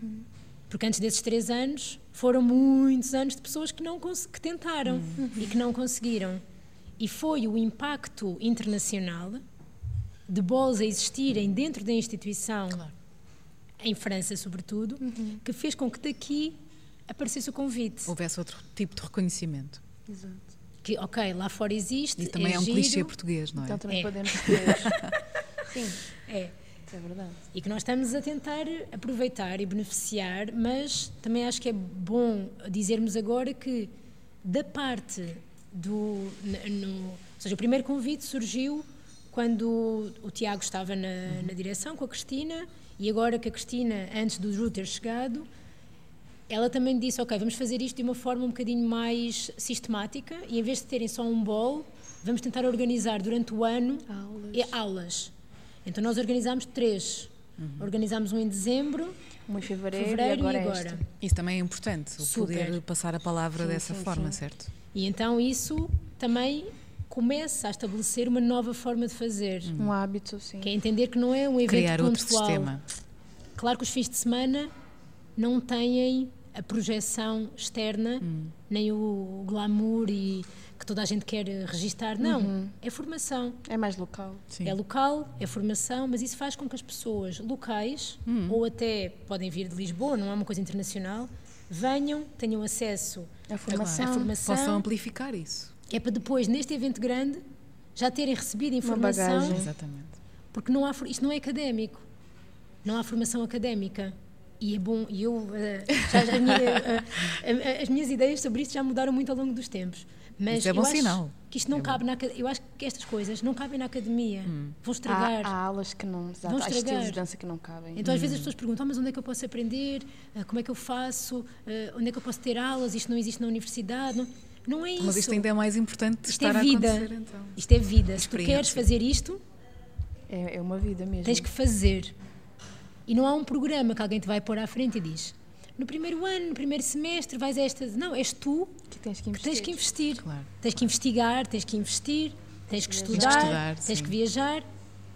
Porque antes desses três anos foram muitos anos de pessoas que, não que tentaram e que não conseguiram. E foi o impacto internacional de bols a existirem dentro da instituição, em França sobretudo, que fez com que daqui aparecesse o convite. Houvesse outro tipo de reconhecimento. Exato. Que, ok, lá fora existe. E também é, um giro, clichê português, não é? Então também É. podemos ter. Sim, É. é verdade. E que nós estamos a tentar aproveitar e beneficiar, mas também acho que é bom dizermos agora que, da parte do. No, ou seja, o primeiro convite surgiu quando o Tiago estava na, na direção com a Cristina e agora que a Cristina, antes do Ju ter chegado, ela também disse: Ok, vamos fazer isto de uma forma um bocadinho mais sistemática e em vez de terem só um bol, vamos tentar organizar durante o ano Aulas. aulas. Então nós organizámos três. Organizámos um em dezembro, Um em fevereiro, fevereiro e agora, e agora. este. Isso também é importante, o Super. poder passar a palavra Sim, dessa sim, forma, sim. certo? E então isso também começa a estabelecer uma nova forma de fazer. Um hábito, sim. Que é entender que não é um evento Criar outro pontual. sistema. Claro que os fins de semana não têm a projeção externa, Hum. nem o glamour e que toda a gente quer registar. Não, Uhum. é formação. É mais local. Sim. É local, é formação, mas isso faz com que as pessoas locais, Hum. ou até podem vir de Lisboa, não é uma coisa internacional, venham, tenham acesso A formação. à formação, Possam amplificar isso. é para depois, neste evento grande, já terem recebido informação, bagagem. Exatamente. porque não há, isto não é académico, não há formação académica. E é bom, e eu, eh, já- as, minha- eh, eh, as minhas ideias sobre isto já mudaram muito ao longo dos tempos. Mas Isso é bom eu acho sinal. que isto não É bom. cabe na acad- Eu acho que estas coisas não cabem na academia. Hum. Vão estragar. Há, há aulas que não. Exato, Vão há estilos estragar. de dança que não cabem. Então, às vezes, as pessoas perguntam: "Ah, mas onde é que eu posso aprender? Ah, Como é que eu faço? Ah, Onde é que eu posso ter aulas? Isto não existe na universidade? Não, não é isso. Mas isto ainda é mais importante de Isto estar é a vida. acontecer, então. Isto é vida. Se tu queres fazer isto, É, é uma vida mesmo. tens que fazer. E não há um programa que alguém te vai pôr à frente e diz: no primeiro ano, no primeiro semestre, vais a esta. Não, és tu que tens que que investir. tens que investir. Claro. Tens que investigar, tens que investir, tens que estudar, estudar, tens que viajar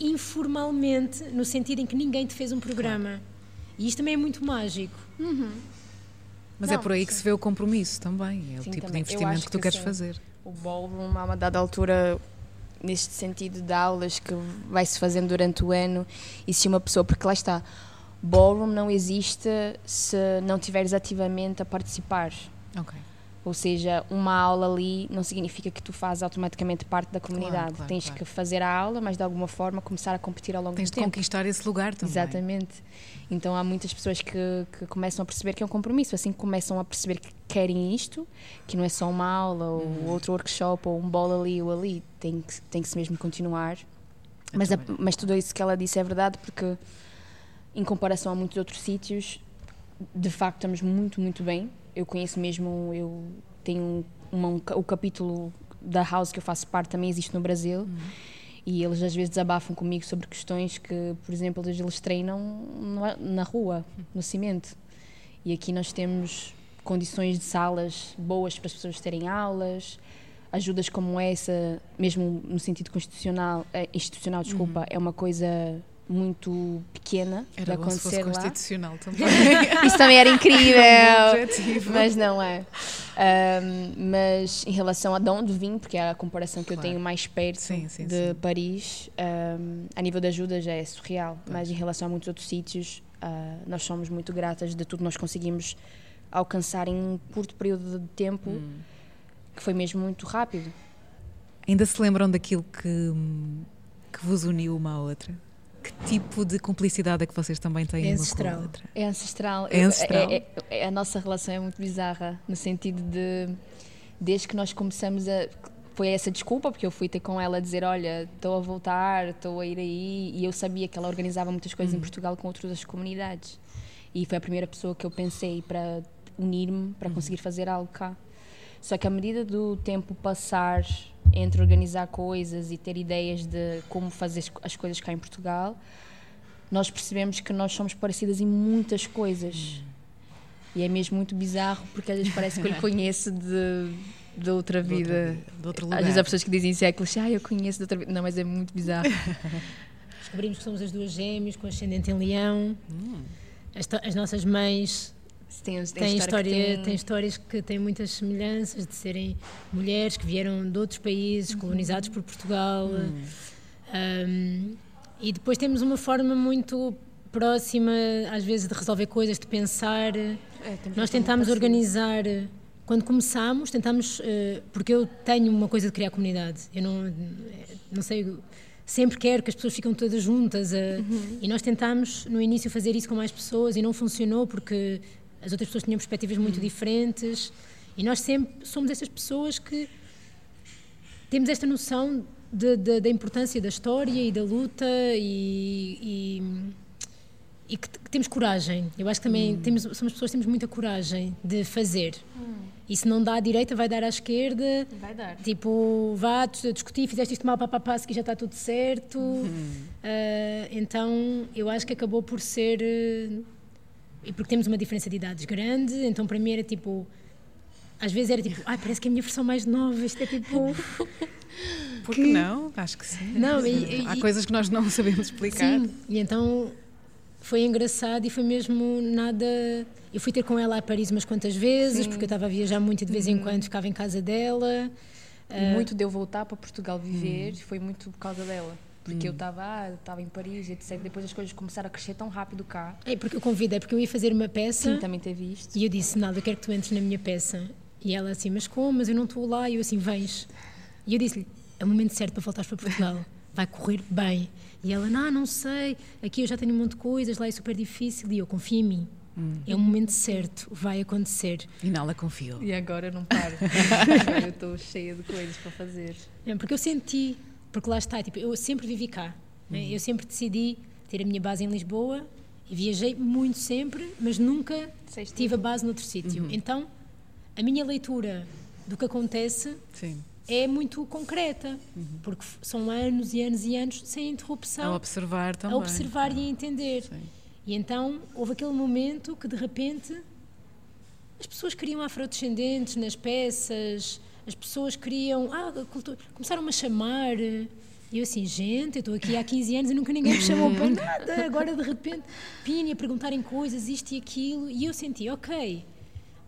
informalmente, no sentido em que ninguém te fez um programa. E isto também é muito mágico. Mas é Não, por aí que se vê o compromisso também. É o Sim, tipo também. de investimento acho que tu que queres sim. fazer. O ballroom, a uma dada altura, neste sentido de aulas que vai-se fazendo durante o ano, e se uma pessoa, porque lá está, ballroom não existe se não tiveres ativamente a participar. Ok. Ou seja, uma aula ali não significa que tu fazes automaticamente parte da comunidade. claro, Tens claro. que fazer a aula, mas de alguma forma começar a competir ao longo Tens do de tempo. conquistar esse lugar também. Exatamente. Então há muitas pessoas que, que começam a perceber que é um compromisso, assim que começam a perceber que querem isto, que não é só uma aula ou Uhum. outro workshop ou um bolo ali ou ali, tem que, tem que se mesmo continuar. Eu Mas, a- mas tudo isso que ela disse é verdade, porque em comparação a muitos outros sítios, de facto estamos muito, muito bem. Eu conheço mesmo, eu tenho uma- um, o capítulo da house que eu faço parte também existe no Brasil. E eles às vezes desabafam comigo sobre questões que, por exemplo, eles- eles treinam na- rua, no cimento. E aqui nós temos condições de salas boas para as pessoas terem aulas, ajudas como essa, mesmo no sentido constitucional, eh, institucional, desculpa, é uma coisa muito pequena de Era bom se fosse acontecer lá. constitucional também. Isso também era um incrível. Mas não é. Ahm, mas em relação a de onde vim, porque é a comparação que eu Claro. tenho mais perto Sim, sim, de sim. Paris, ahm, a nível de ajuda já é surreal. Mas em relação a muitos outros sítios, ah, nós somos muito gratas de tudo que nós conseguimos alcançar em um curto período de tempo, Hum. que foi mesmo muito rápido. Ainda se lembram daquilo que, que vos uniu uma à outra? Que tipo de cumplicidade é que vocês também têm É uma com ancestral. a outra? É ancestral. É ancestral? É- é- é- a nossa relação é muito bizarra, no sentido de, desde que nós começamos a. Foi essa desculpa, porque eu fui ter com ela a dizer: Olha, estou a voltar, estou a ir aí. E eu sabia que ela organizava muitas coisas em Portugal com outras comunidades. E foi a primeira pessoa que eu pensei para unir-me, para conseguir fazer algo cá. Só que à medida do tempo passar entre organizar coisas e ter ideias de como fazer as- as coisas cá em Portugal, nós percebemos que nós somos parecidas em muitas coisas. E é mesmo muito bizarro, porque às vezes parece que eu lhe conheço de, de outra De outra vida. de outro Às lugar. vezes há pessoas que dizem séculos, ah, eu conheço de outra vida. Não, mas é muito bizarro. Descobrimos que somos as duas gêmeas com ascendente em leão. Hum. As, as nossas mães tem, tem têm, história tem- têm histórias que têm muitas semelhanças de serem mulheres que vieram de outros países colonizados por Portugal. Hum. Um, e depois temos uma forma muito próxima, às vezes, de resolver coisas, de pensar. É, Nós tentámos organizar. Quando começámos, tentámos. eh, Porque eu tenho uma coisa de criar comunidade. Eu não, não sei. Sempre quero que as pessoas ficam todas juntas. eh, E nós tentámos, no início, fazer isso com mais pessoas e não funcionou porque as outras pessoas tinham perspectivas muito diferentes. E nós sempre somos essas pessoas que temos esta noção de- de- da importância da história e da luta e, e, e que, que temos coragem. Eu acho que também temos, somos pessoas que temos muita coragem de fazer. E se não dá à direita, vai dar à esquerda. Vai dar. Tipo, vá dis- discutir, fizeste isto mal, papapá, que já está tudo certo. Ah, então, eu acho que acabou por ser. Eh, E porque temos uma diferença de idades grande, então para mim era tipo. Às vezes era tipo, ai, parece que é a minha versão mais nova, isto é tipo. Por que não? Acho que sim. Não, e- Há e- coisas que nós não sabemos explicar. Sim, e então foi engraçado e foi mesmo nada. Eu fui ter com ela a Paris umas quantas vezes, Sim. porque eu estava a viajar muito e de vez em quando ficava em casa dela. E muito de eu voltar para Portugal viver foi muito por causa dela. Porque eu estava ah, estava em Paris, etc. Depois as coisas começaram a crescer tão rápido cá. É porque eu convidei, porque eu ia fazer uma peça Sim, também teve isto. e eu disse: Nada, eu quero que tu entres na minha peça. E ela assim: Mas como? Mas eu não estou lá. E eu assim: Vens. E eu disse-lhe: É o momento certo para voltares para Portugal. Vai correr bem. E ela: Não, não sei. Aqui eu já tenho um monte de coisas, lá é super difícil. E eu confio em mim. É o momento certo, vai acontecer. E Nala confiou. E agora eu não paro. agora eu estou cheia de coisas para fazer. É, porque eu senti, porque lá está, tipo, eu sempre vivi cá. né? Eu sempre decidi ter a minha base em Lisboa e viajei muito sempre, mas nunca Disseste tive a base noutro sítio. Então, a minha leitura do que acontece Sim. é muito concreta, porque f- são anos e anos e anos sem A interrupção observar também. a observar e a entender. Sim. E então houve aquele momento que de repente as pessoas queriam afrodescendentes nas peças, as pessoas queriam. Ah, começaram-me a chamar. E eu assim, gente, eu estou aqui há 15 anos e nunca ninguém me chamou para nada. Agora de repente vinham a perguntarem coisas, isto e aquilo. E eu senti, ok,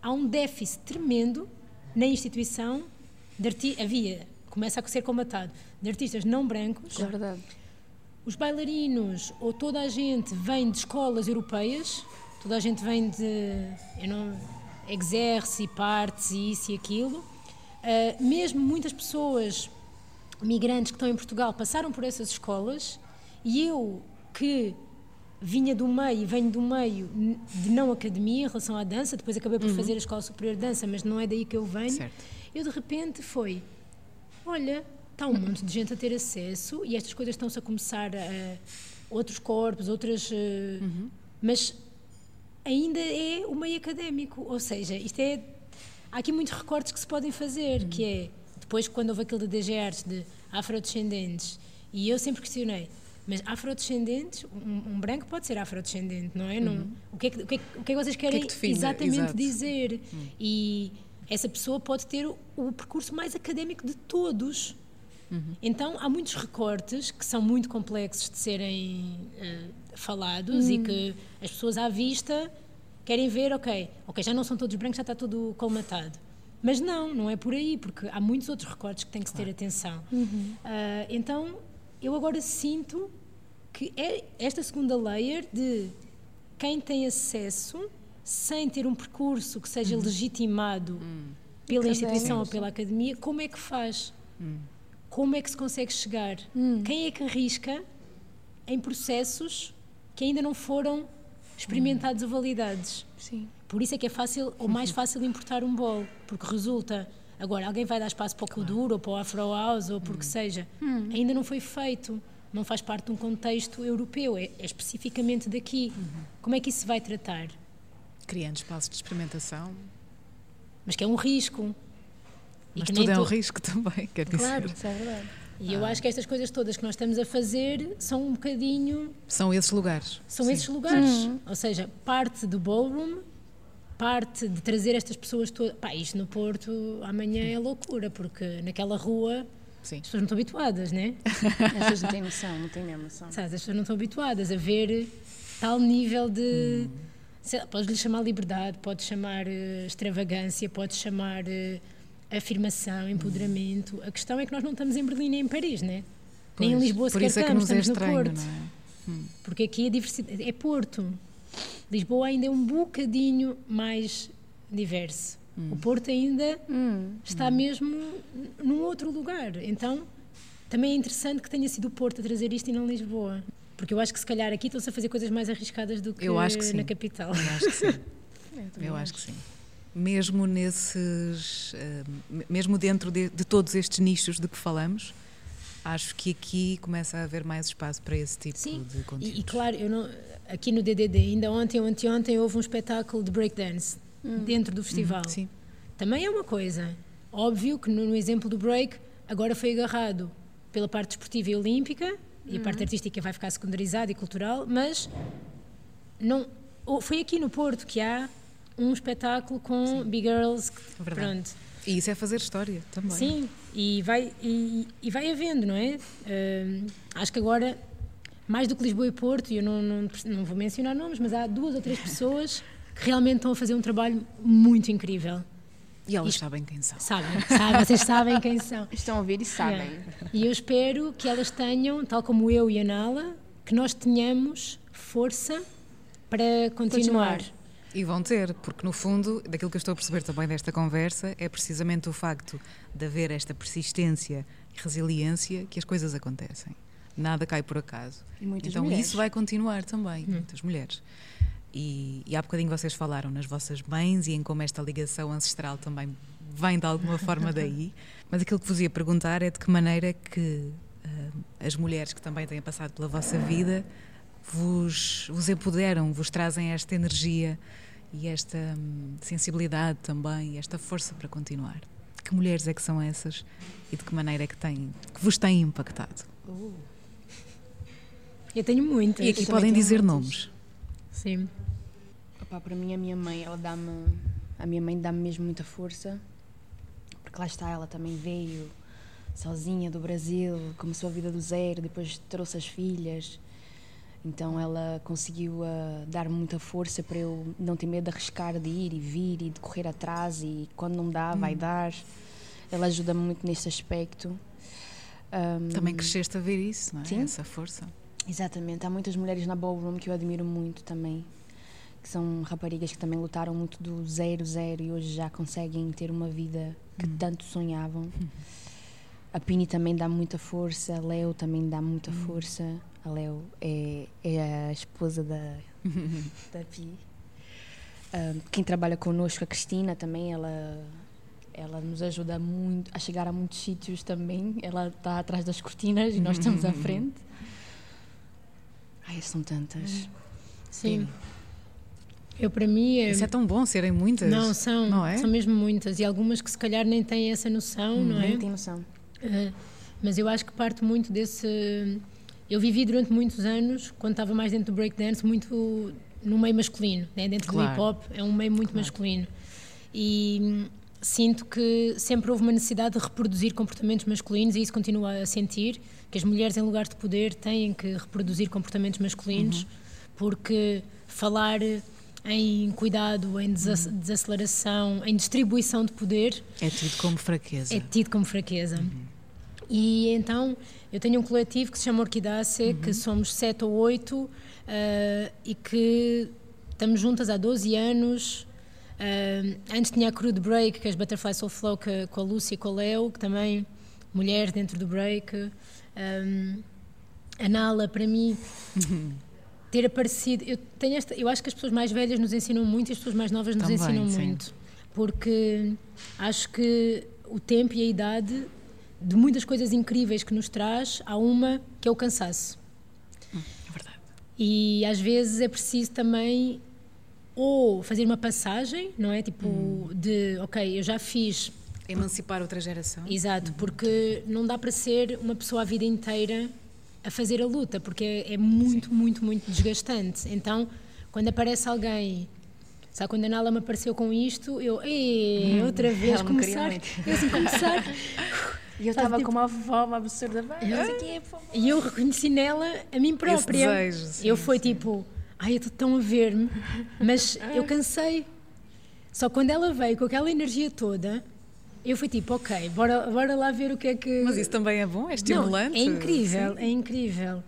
há um déficit tremendo na instituição. De havia, começa a ser combatado, de artistas não brancos É verdade. os bailarinos ou toda a gente vem de escolas europeias, toda a gente vem de eu não, exerce, partes e isso e aquilo. Ah, mesmo muitas pessoas migrantes que estão em Portugal passaram por essas escolas e eu que vinha do meio, venho do meio de não academia em relação à dança, depois acabei por fazer a Escola Superior de Dança, mas não é daí que eu venho. Certo. Eu de repente foi, olha, está um monte de gente a ter acesso e estas coisas estão-se a começar a outros corpos, outras. eh, Mas ainda é o meio académico, ou seja, isto é. Há aqui muitos recortes que se podem fazer, que é depois quando houve aquele de DG Arts de afrodescendentes, e eu sempre questionei. Mas afrodescendentes, um, um branco pode ser afrodescendente, não é? Não, o, que é que, o, que é que, o que é que vocês querem define? exatamente Exato. dizer? E essa pessoa pode ter o, o percurso mais académico de todos. Então, há muitos recortes que são muito complexos de serem eh, falados e que as pessoas à vista querem ver, ok, ok, já não são todos brancos, já está tudo colmatado. Mas não, não é por aí, porque há muitos outros recortes que têm que se ter atenção. Ah, então, eu agora sinto que é esta segunda layer de quem tem acesso sem ter um percurso que seja legitimado pela instituição ou pela academia, como é que faz? Como é que se consegue chegar? Quem é que arrisca em processos que ainda não foram experimentados ou validados? Sim. Por isso é que é fácil ou mais fácil importar um bolo, porque resulta. Agora, alguém vai dar espaço para o Kuduro ou para o Afro House ou porque seja. Ainda não foi feito, não faz parte de um contexto europeu, é, é especificamente daqui. Como é que isso se vai tratar? Criando espaços de experimentação. Mas que é um risco. Mas tudo é um tu- risco também, quer dizer. Claro. Isso é verdade. E eu acho que estas coisas todas que nós estamos a fazer são um bocadinho São esses lugares. São Sim. esses lugares. Ou seja, parte do ballroom, parte de trazer estas pessoas todas. Pá, isto no Porto amanhã é loucura, porque naquela rua Sim. as pessoas não estão habituadas, né? As pessoas não têm noção, não têm mesmo noção. Sabes, as pessoas não estão habituadas a ver tal nível de. lá, podes lhe chamar liberdade, podes chamar eh, extravagância, podes chamar eh, afirmação, empoderamento. A questão é que nós não estamos em Berlim nem em Paris, né? Nem em Pois, Lisboa Por sequer isso é que estamos, é estamos no estranho, Porto. não é? Porque aqui a diversidade é Porto. Lisboa ainda é um bocadinho mais diverso. O Porto ainda está mesmo n- num outro lugar. Então, também é interessante que tenha sido o Porto a trazer isto e não Lisboa. Porque eu acho que se calhar aqui estão-se a fazer coisas mais arriscadas do que Eu acho que sim. na capital. Eu acho que sim. Eu também Eu acho que sim. Mesmo nesses. eh, me- mesmo dentro de, de todos estes nichos de que falamos, acho que aqui começa a haver mais espaço para esse tipo Sim, de conteúdo. e, e claro, eu não, aqui no DDD, ainda ontem ou anteontem, houve um espetáculo de breakdance dentro do festival. Sim. Também é uma coisa. Óbvio que no, no exemplo do break, agora foi agarrado pela parte desportiva e olímpica, e a parte artística vai ficar secundarizada e cultural, mas não, foi aqui no Porto que há um espetáculo com big girls. É verdade. pronto. E isso é fazer história também. Sim, e vai, e, e vai havendo, não é? Hum, acho que agora, mais do que Lisboa e Porto, e eu não, não, não vou mencionar nomes, mas há duas ou três pessoas que realmente estão a fazer um trabalho muito incrível. E elas sabem quem são. Sabem, sabem, vocês sabem quem são. Estão a ouvir e sabem. Yeah. E eu espero que elas tenham, tal como eu e a Nala, que nós tenhamos força para continuar. continuar. E vão ter, porque no fundo, daquilo que eu estou a perceber também desta conversa, é precisamente o facto de haver esta persistência e resiliência que as coisas acontecem. Nada cai por acaso. E muitas então mulheres. isso vai continuar também, hum. muitas mulheres. E, e há bocadinho vocês falaram nas vossas mães e em como esta ligação ancestral também vem de alguma forma daí. Mas aquilo que vos ia perguntar é de que maneira é que uh, as mulheres que também têm passado pela vossa vida vos, vos empoderam, vos trazem esta energia e esta hum, sensibilidade também, esta força para continuar. Que mulheres é que são essas e de que maneira é que, têm, que vos têm impactado? Uh. Eu tenho muitas. E aqui podem dizer muitas. nomes. Sim. Opa, para mim, a minha mãe, ela dá-me. A minha mãe dá-me mesmo muita força, porque lá está, ela também veio sozinha do Brasil, começou a vida do zero, depois trouxe as filhas. Então ela conseguiu uh, dar-me muita força para eu não ter medo de arriscar, de ir e vir e de correr atrás e quando não dá, hum. vai dar. Ela ajuda-me muito nesse aspecto. Um, Também cresceste a ver isso, não é? Sim. Essa força. Exatamente. Há muitas mulheres na ballroom que eu admiro muito também, que são raparigas que também lutaram muito do zero, zero e hoje já conseguem ter uma vida que hum. tanto sonhavam. Hum. A Pini também dá muita força, a Leo também dá muita hum. força. A Leo é, é a esposa da, da Pi. Uh, quem trabalha connosco, a Cristina, também, ela, ela nos ajuda muito a chegar a muitos sítios também. Ela está atrás das cortinas e nós estamos à frente. Ai, são tantas. Sim. Eu, para mim. É... Isso é tão bom serem muitas. Não, são. Não é? São mesmo muitas. E algumas que se calhar nem têm essa noção, hum, não é? Nem têm noção. Uh, mas eu acho que parte muito desse eu vivi durante muitos anos, quando estava mais dentro do breakdance, muito no meio masculino, né? dentro claro. do hip hop, é um meio muito claro. masculino. E hum, sinto que sempre houve uma necessidade de reproduzir comportamentos masculinos e isso continua a sentir, que as mulheres em lugar de poder têm que reproduzir comportamentos masculinos, uhum. porque falar em cuidado, em uhum. desaceleração, em distribuição de poder é tido como fraqueza. É tido como fraqueza. Uhum. E então eu tenho um coletivo que se chama Orquidácea, uhum. que somos sete ou oito uh, e que estamos juntas há 12 anos. Uh, antes tinha a Crew de Break, que é as Butterfly Soul Flow, que, com a Lúcia e com a Leo, que também mulheres dentro do break. Um, a Nala, para mim, uhum. ter aparecido. Eu, tenho esta, eu acho que as pessoas mais velhas nos ensinam muito e as pessoas mais novas nos também, ensinam sim. muito. Porque acho que o tempo e a idade de muitas coisas incríveis que nos traz, há uma que é o cansaço. Hum, é verdade. E às vezes é preciso também ou fazer uma passagem, não é? Tipo, hum. de, ok, eu já fiz. Emancipar outra geração. Exato, uhum. porque não dá para ser uma pessoa a vida inteira a fazer a luta, porque é, é muito, Sim. muito, muito desgastante. Então, quando aparece alguém Sabe, quando a Nala me apareceu com isto, eu, ei, hum, outra vez, começar, eu assim, começar, E eu estava tipo, com uma fome absurda. E eu reconheci nela a mim própria. Desejo, sim, eu fui tipo, ai, eu estou tão a ver-me, mas eu cansei. Só quando ela veio com aquela energia toda, eu fui tipo, ok, bora, bora lá ver o que é que. Mas isso também é bom, é estimulante. Não, é incrível, sim. é incrível.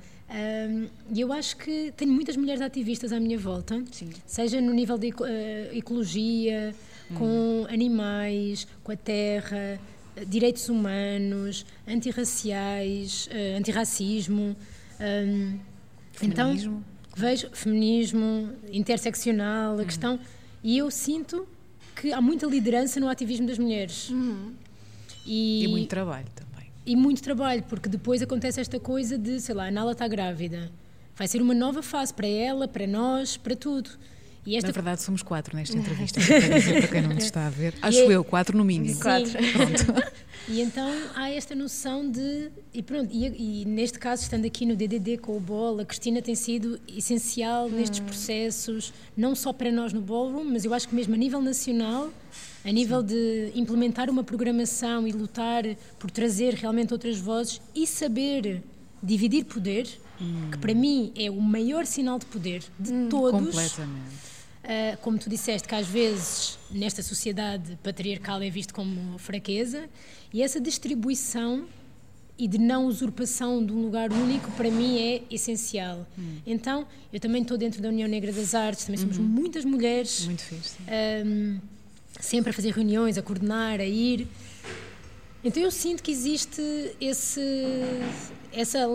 E eu acho que tenho muitas mulheres ativistas à minha volta, Sim. seja no nível de uh, ecologia, hum. com animais, com a terra, direitos humanos, antirraciais, uh, antirracismo. Um, então, vejo feminismo, interseccional, a uhum. questão. E eu sinto que há muita liderança no ativismo das mulheres. Uhum. E, e, muito trabalho também. E muito trabalho, porque depois acontece esta coisa de, sei lá, a Nala está grávida. Vai ser uma nova fase para ela, para nós, para tudo. E esta... Na verdade, somos quatro nesta entrevista, para quem não nos está a ver. Acho e... eu, quatro no mínimo. Sim. Quatro. Pronto. E então há esta noção de. E pronto, e, e, neste caso, estando aqui no DDD com o Bol, a Cristina tem sido essencial nestes hum. processos, não só para nós no Ballroom, mas eu acho que mesmo a nível nacional, a nível Sim. de implementar uma programação e lutar por trazer realmente outras vozes e saber dividir poder hum. que para mim é o maior sinal de poder de hum, todos. Completamente. Uh, como tu disseste, que às vezes nesta sociedade patriarcal é visto como fraqueza, e essa distribuição e de não usurpação de um lugar único para mim é essencial. Hum. Então, eu também estou dentro da União Negra das Artes, também somos uhum. muitas mulheres. Muito fixe. Um, sempre a fazer reuniões, a coordenar, a ir. Então eu sinto que existe esse essa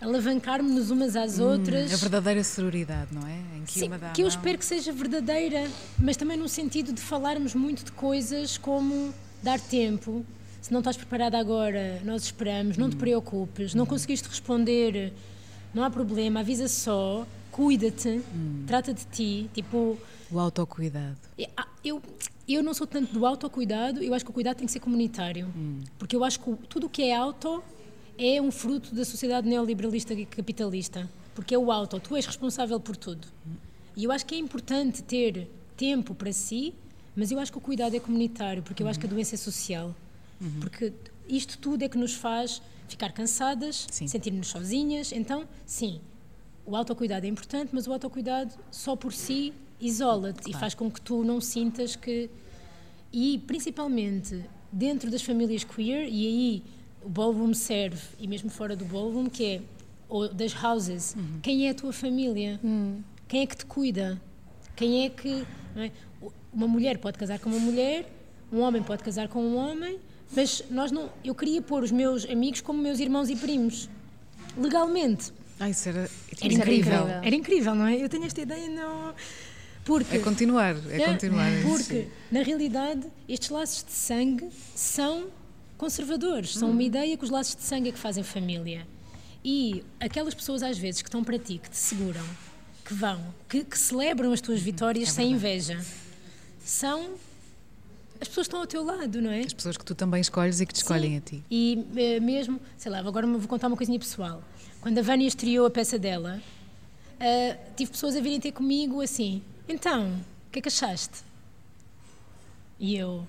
alavancar-nos umas às hum, outras. A verdadeira sororidade, não é? Em que Sim, que eu espero que seja verdadeira, mas também no sentido de falarmos muito de coisas como dar tempo, se não estás preparada agora, nós esperamos, não te hum. preocupes, não conseguiste responder, não há problema, avisa só, cuida-te, hum. trata de ti, tipo... O autocuidado. Ah, eu, eu não sou tanto do autocuidado, eu acho que o cuidado tem que ser comunitário, hum. porque eu acho que tudo o que é auto é um fruto da sociedade neoliberalista e capitalista, porque é o auto, tu és responsável por tudo. E eu acho que é importante ter tempo para si, mas eu acho que o cuidado é comunitário, porque eu acho que a doença é social. Uhum. Porque isto tudo é que nos faz ficar cansadas, sentir-nos sozinhas. Então, sim, o autocuidado é importante, mas o autocuidado só por si isola-te claro. e faz com que tu não sintas que. E principalmente dentro das famílias queer, e aí o ballroom serve, e mesmo fora do ballroom, que é ou das houses, uhum. quem é a tua família? Uhum. Quem é que te cuida? Quem é que. É? Uma mulher pode casar com uma mulher, um homem pode casar com um homem, mas nós não, eu queria pôr os meus amigos como meus irmãos e primos, legalmente. Ah, isso era, era incrível. Era incrível, não é? Eu tenho esta ideia, não. Porque, é continuar, é, é continuar. Porque, sim. na realidade, estes laços de sangue são conservadores, são uma hum. ideia que os laços de sangue é que fazem família. E aquelas pessoas, às vezes, que estão para ti, que te seguram, que vão, que, que celebram as tuas vitórias é sem inveja, são as pessoas estão ao teu lado, não é? As pessoas que tu também escolhes e que te escolhem Sim. a ti. E eh, mesmo, sei lá, agora vou contar uma coisinha pessoal. Quando a Vânia estreou a peça dela, uh, tive pessoas a virem ter comigo assim: então, o que é que achaste? E eu,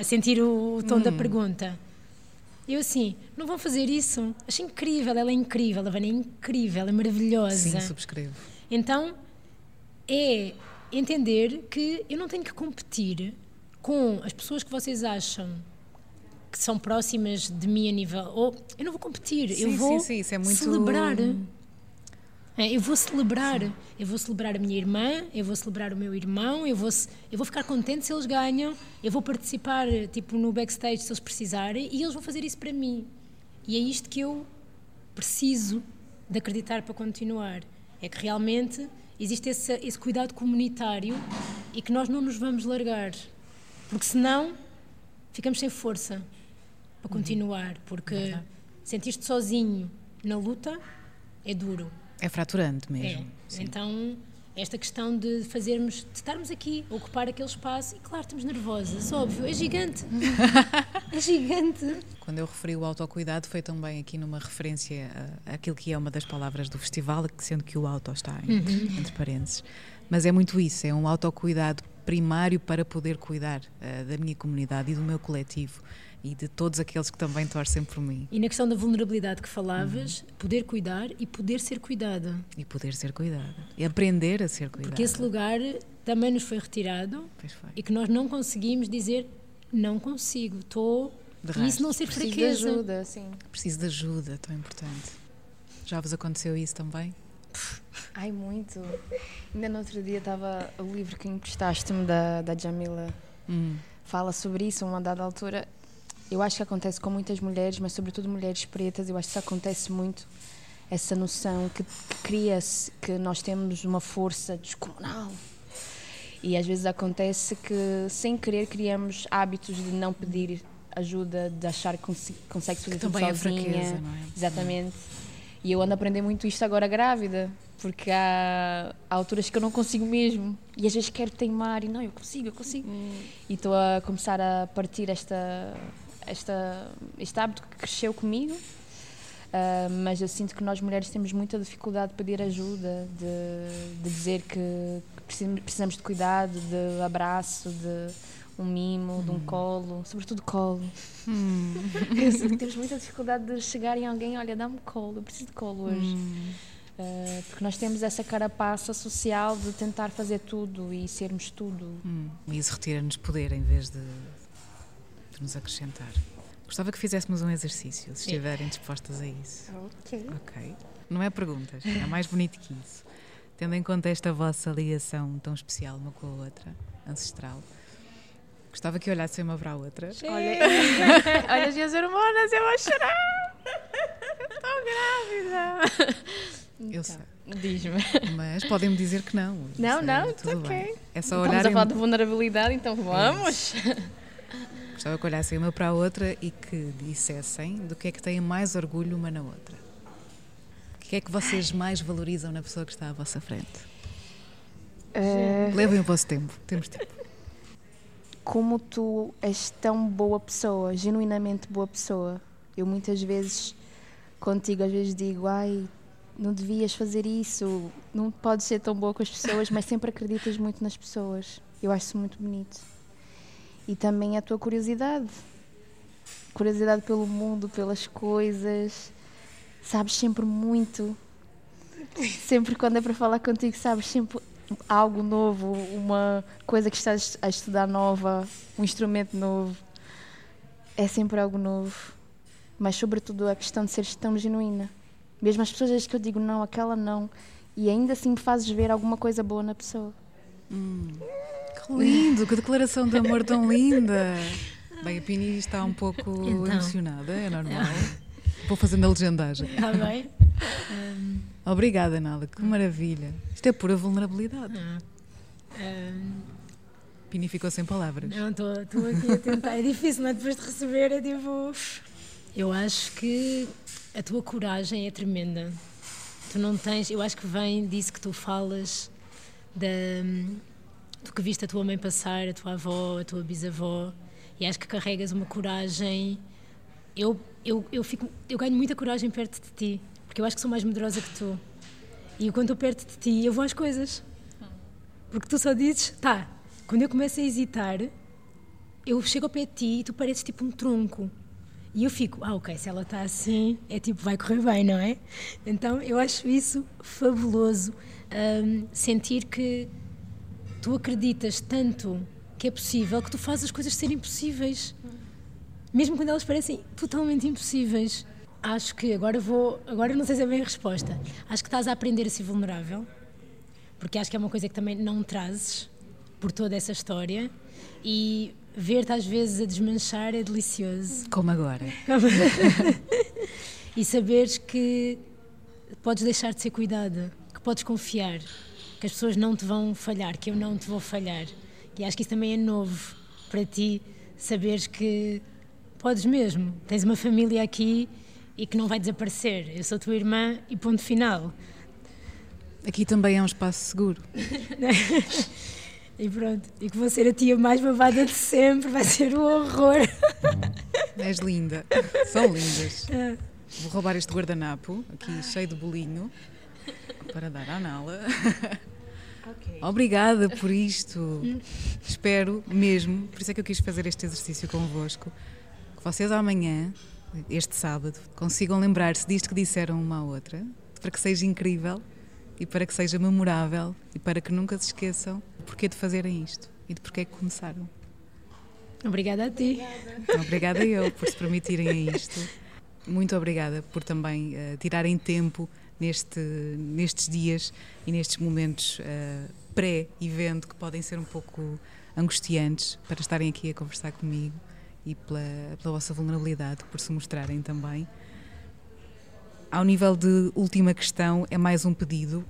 a sentir o tom hum. da pergunta. Eu assim, não vão fazer isso? Achei incrível, ela é incrível, a Vânia é incrível, é maravilhosa. Sim, subscrevo. Então, é entender que eu não tenho que competir com as pessoas que vocês acham que são próximas de mim a nível. Ou eu não vou competir, sim, eu vou sim, sim, é muito... celebrar. É, eu vou celebrar, sim. eu vou celebrar a minha irmã, eu vou celebrar o meu irmão, eu vou, eu vou ficar contente se eles ganham, eu vou participar tipo no backstage se eles precisarem e eles vão fazer isso para mim. E é isto que eu preciso de acreditar para continuar. É que realmente existe esse, esse cuidado comunitário e que nós não nos vamos largar. Porque senão ficamos sem força para uhum. continuar. Porque sentir-te sozinho na luta é duro. É fraturante mesmo. É. Então, esta questão de fazermos, de estarmos aqui, ocupar aquele espaço, e claro, estamos nervosas, óbvio, é gigante. é gigante. Quando eu referi o autocuidado, foi também aqui numa referência àquilo que é uma das palavras do festival, sendo que o auto está em, uhum. entre parênteses. Mas é muito isso, é um autocuidado primário para poder cuidar uh, da minha comunidade e do meu coletivo e de todos aqueles que também torcem por mim. E na questão da vulnerabilidade que falavas, uhum. poder cuidar e poder ser cuidada. E poder ser cuidada. E aprender a ser cuidada. Porque esse lugar também nos foi retirado foi. e que nós não conseguimos dizer não consigo, estou. E isso não ser Preciso fraqueza. De ajuda, sim. Preciso de ajuda, tão importante. Já vos aconteceu isso também? Ai, muito. Ainda no outro dia estava o livro que emprestaste-me da, da Jamila. Hum. Fala sobre isso a uma dada altura. Eu acho que acontece com muitas mulheres, mas sobretudo mulheres pretas. Eu acho que isso acontece muito. Essa noção que, que cria-se que nós temos uma força descomunal. E às vezes acontece que, sem querer, criamos hábitos de não pedir ajuda, de achar que consegue fazer que tudo sozinha. É fraqueza, não é? Exatamente. E eu ando a aprender muito isto agora grávida, porque há, há alturas que eu não consigo mesmo. E às vezes quero teimar e não, eu consigo, eu consigo. Hum. E estou a começar a partir esta, esta, este hábito que cresceu comigo. Uh, mas eu sinto que nós mulheres temos muita dificuldade de pedir ajuda, de, de dizer que precisamos de cuidado, de abraço, de um mimo, Hum. de um colo, sobretudo colo. Hum. Temos muita dificuldade de chegar em alguém, olha, dá-me colo, eu preciso de colo hoje. Hum. Uh, porque nós temos essa carapaça social de tentar fazer tudo e sermos tudo. Hum. E isso retira-nos poder em vez de, nos acrescentar. Gostava que fizéssemos um exercício, se estiverem dispostas a isso. Ok. Ok. Não é perguntas, é mais bonito que isso. Tendo em conta esta vossa ligação tão especial uma com a outra, ancestral, gostava que olhassem uma para a outra. Olha, olha as minhas hormonas, eu vou chorar. Estou grávida. Eu sei, Diz-me. mas podem-me dizer que não. Não, Isso não, é it's tudo ok. bem. É só Estamos a falar de vulnerabilidade, então vamos. Gostava que olhassem uma para a outra e que dissessem do que é que têm mais orgulho uma na outra. O que é que vocês mais valorizam na pessoa que está à vossa frente? Uh, Levem o vosso tempo, temos tempo. como tu és tão boa pessoa, genuinamente boa pessoa. Eu muitas vezes contigo às vezes digo, ai, não devias fazer isso, não podes ser tão boa com as pessoas, mas sempre acreditas muito nas pessoas. Eu acho isso muito bonito. E também a tua curiosidade. Curiosidade pelo mundo, pelas coisas. Sabes sempre muito. Sempre quando é para falar contigo, sabes sempre algo novo, uma coisa que estás a estudar nova, um instrumento novo. É sempre algo novo. Mas, sobretudo, a questão de seres tão genuína. Mesmo as pessoas que eu digo não, aquela não, e ainda assim me fazes ver alguma coisa boa na pessoa. Que lindo, que declaração de amor tão linda! Bem, a Pini está um pouco Então. emocionada, é normal. Vou fazendo a legendagem. Está bem? Obrigada, Nala, que maravilha. Isto é pura vulnerabilidade. Ah. Ahm, Pini ficou sem palavras. não, estou aqui a tentar. É difícil, não é? Depois de receber, é tipo. Eu acho que a tua coragem é tremenda. Tu não tens. Eu acho que vem disso que tu falas, da, do que viste a tua mãe passar, a tua avó, a tua bisavó, e acho que carregas uma coragem. Eu, eu, eu, fico, eu ganho muita coragem perto de ti, porque eu acho que sou mais medrosa que tu. E quando estou perto de ti, eu vou às coisas. Porque tu só dizes, tá, quando eu começo a hesitar, eu chego ao pé de ti e tu pareces tipo um tronco. E eu fico, ah, ok, se ela está assim, é tipo, vai correr bem, não é? Então eu acho isso fabuloso. hum, sentir que tu acreditas tanto que é possível que tu fazes as coisas serem possíveis. Mesmo quando elas parecem totalmente impossíveis. Acho que agora vou. Agora não sei se é bem a resposta. Acho que estás a aprender a ser vulnerável porque acho que é uma coisa que também não trazes por toda essa história e ver-te às vezes a desmanchar é delicioso Como agora. e saberes que podes deixar de ser cuidada, que podes confiar, que as pessoas não te vão falhar, que eu não te vou falhar. E acho que isso também é novo para ti, saberes que podes mesmo, tens uma família aqui e que não vai desaparecer. Eu sou tua irmã e ponto final. Aqui também é um espaço seguro. E pronto, e que vou ser a tia mais babada de sempre, vai ser o horror. És linda. São lindas. Ah. Vou roubar este guardanapo, aqui cheio de bolinho, para dar à Nala. Obrigada por isto. Espero mesmo, por isso é que eu quis fazer este exercício convosco, que vocês amanhã, este sábado, consigam lembrar-se disto que disseram uma à outra, para que seja incrível e para que seja memorável e para que nunca se esqueçam do porquê de fazerem isto e de porquê que começaram. Obrigada a ti. Obrigada eu por se permitirem a isto. Muito obrigada por também eh, tirarem tempo neste, nestes dias e nestes momentos eh, pré-evento que podem ser um pouco angustiantes para estarem aqui a conversar comigo e pela, pela vossa vulnerabilidade, por se mostrarem também. Ao nível de última questão, é mais um pedido.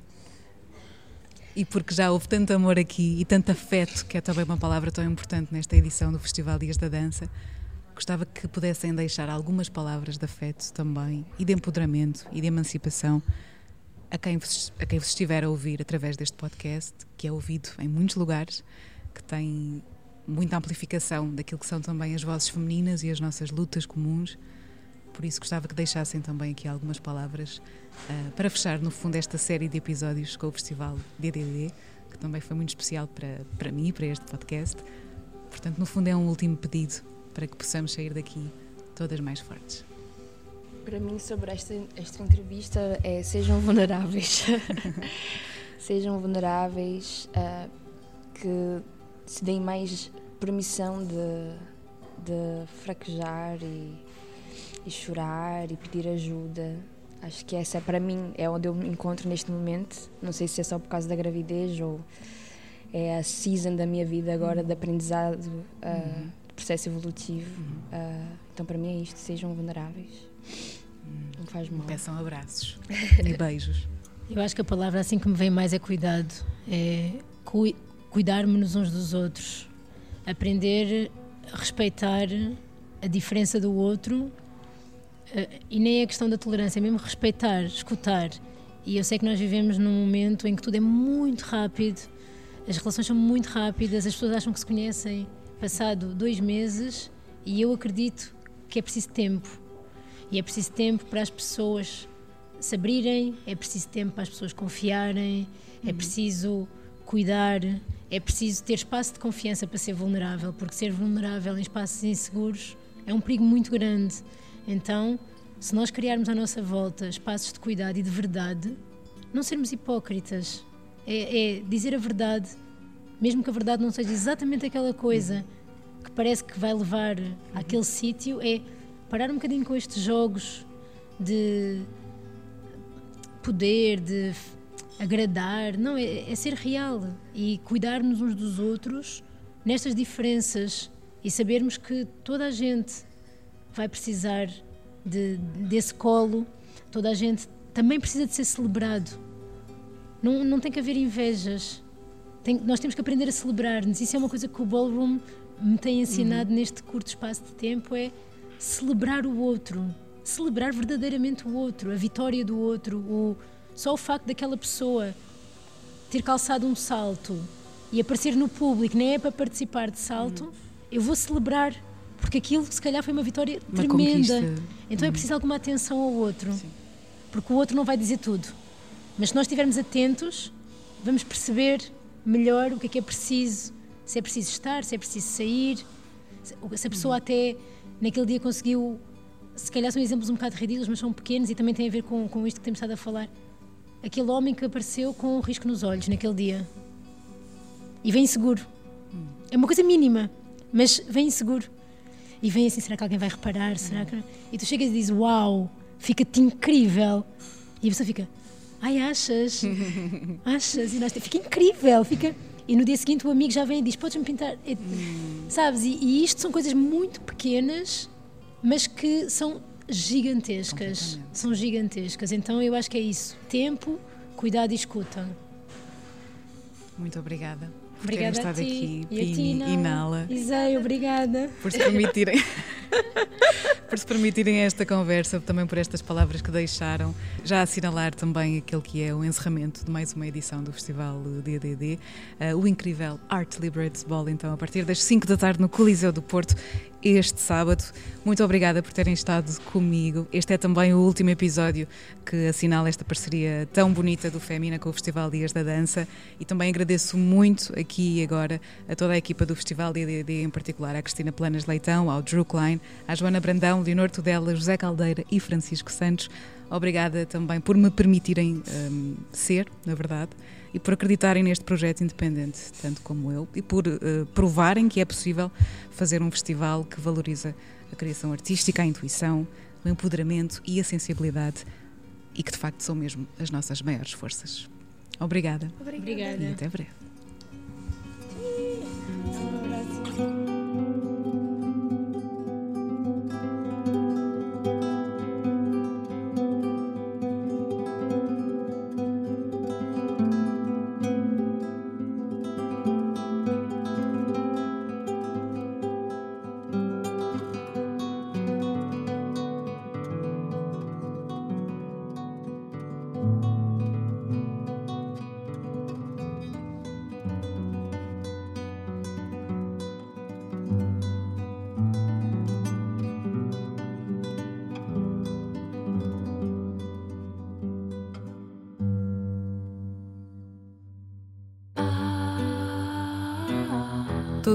E porque já houve tanto amor aqui e tanto afeto, que é também uma palavra tão importante nesta edição do Festival Dias da Dança, gostava que pudessem deixar algumas palavras de afeto também e de empoderamento e de emancipação a quem vos, a quem vos estiver a ouvir através deste podcast, que é ouvido em muitos lugares, que tem muita amplificação daquilo que são também as vozes femininas e as nossas lutas comuns. Por isso gostava que deixassem também aqui algumas palavras ah, para fechar, no fundo, esta série de episódios com o Festival DDD, que também foi muito especial para, para mim para este podcast. Portanto, no fundo, é um último pedido para que possamos sair daqui todas mais fortes. Para mim, sobre esta, esta entrevista, é sejam vulneráveis. sejam vulneráveis, uh, que se deem mais permissão de, de fraquejar e, e chorar e pedir ajuda. Acho que essa, para mim, é onde eu me encontro neste momento. Não sei se é só por causa da gravidez ou é a season da minha vida agora de aprendizado, uh, uhum. Processo evolutivo. Uhum. Uh, então, para mim, é isto: sejam vulneráveis. Uhum. Não faz mal. Peçam abraços e beijos. Eu acho que a palavra assim que me vem mais é cuidado. É cu cuidarmos uns dos outros. Aprender a respeitar a diferença do outro. Uh, e nem é questão da tolerância, é mesmo respeitar, escutar. E eu sei que nós vivemos num momento em que tudo é muito rápido as relações são muito rápidas, as pessoas acham que se conhecem passado dois meses e eu acredito que é preciso tempo. E é preciso tempo para as pessoas se abrirem, é preciso tempo para as pessoas confiarem, é uhum. preciso cuidar, é preciso ter espaço de confiança para ser vulnerável, porque ser vulnerável em espaços inseguros é um perigo muito grande. Então, se nós criarmos à nossa volta espaços de cuidado e de verdade, não sermos hipócritas, é, é, dizer a verdade, mesmo que a verdade não seja exatamente aquela coisa que parece que vai levar àquele sítio, é parar um bocadinho com estes jogos de poder, de agradar. Não, é, é ser real e cuidarmos uns dos outros nestas diferenças e sabermos que toda a gente vai precisar de, desse colo, toda a gente também precisa de ser celebrado não, não tem que haver invejas. Tem, nós temos que aprender a celebrar-nos. Isso é uma coisa que o Ballroom me tem ensinado uhum. neste curto espaço de tempo: é celebrar o outro. Celebrar verdadeiramente o outro, a vitória do outro. O, só o facto daquela pessoa ter calçado um salto e aparecer no público, nem é para participar de salto, uhum. eu vou celebrar, porque aquilo se calhar foi uma vitória uma tremenda. Conquista. Então é uhum. é preciso alguma atenção ao outro, Sim. porque o outro não vai dizer tudo. Mas se nós estivermos atentos, vamos perceber melhor o que é que é preciso, se é preciso estar, se é preciso sair, se a pessoa até naquele dia conseguiu. Se calhar são exemplos um bocado ridículos, mas são pequenos e também têm a ver com, com isto que temos estado a falar. Aquele homem que apareceu com um risco nos olhos naquele dia e vem inseguro. É uma coisa mínima, mas vem inseguro. E vem assim: será que alguém vai reparar? Será que... E tu chegas e dizes: Uau, fica-te incrível. E a pessoa fica: Ai, achas? achas? E nós, fica incrível, fica. E no dia seguinte o amigo já vem e diz: Podes-me pintar? E, hum. Sabes? E, e, isto são coisas muito pequenas, mas que são gigantescas. São gigantescas. Então eu acho que é isso: tempo, cuidado e escuta. Muito obrigada. Por obrigada terem estado aqui, e Pini e Nala. Isai, obrigada. Por se permitirem. por se permitirem esta conversa, também por estas palavras que deixaram. Já assinalar também aquele que é o encerramento de mais uma edição do Festival DDD, eh, o incrível Art Liberates Ball, então, a partir das 5 da tarde no Coliseu do Porto este sábado. Muito obrigada por terem estado comigo. Este é também o último episódio que assinala esta parceria tão bonita do Femina com o Festival Dias da Dança e também agradeço muito aqui e agora a toda a equipa do Festival DDD, em particular à Cristina Planas Leitão, ao Drew Klein, à Joana Brandão, Leonor Tudela, José Caldeira e Francisco Santos. Obrigada também por me permitirem um, ser, na verdade e por acreditarem neste projeto independente, tanto como eu, e por uh, provarem que é possível fazer um festival que valoriza a criação artística, a intuição, o empoderamento e a sensibilidade e que de facto são mesmo as nossas maiores forças. Obrigada. Obrigada. E até breve.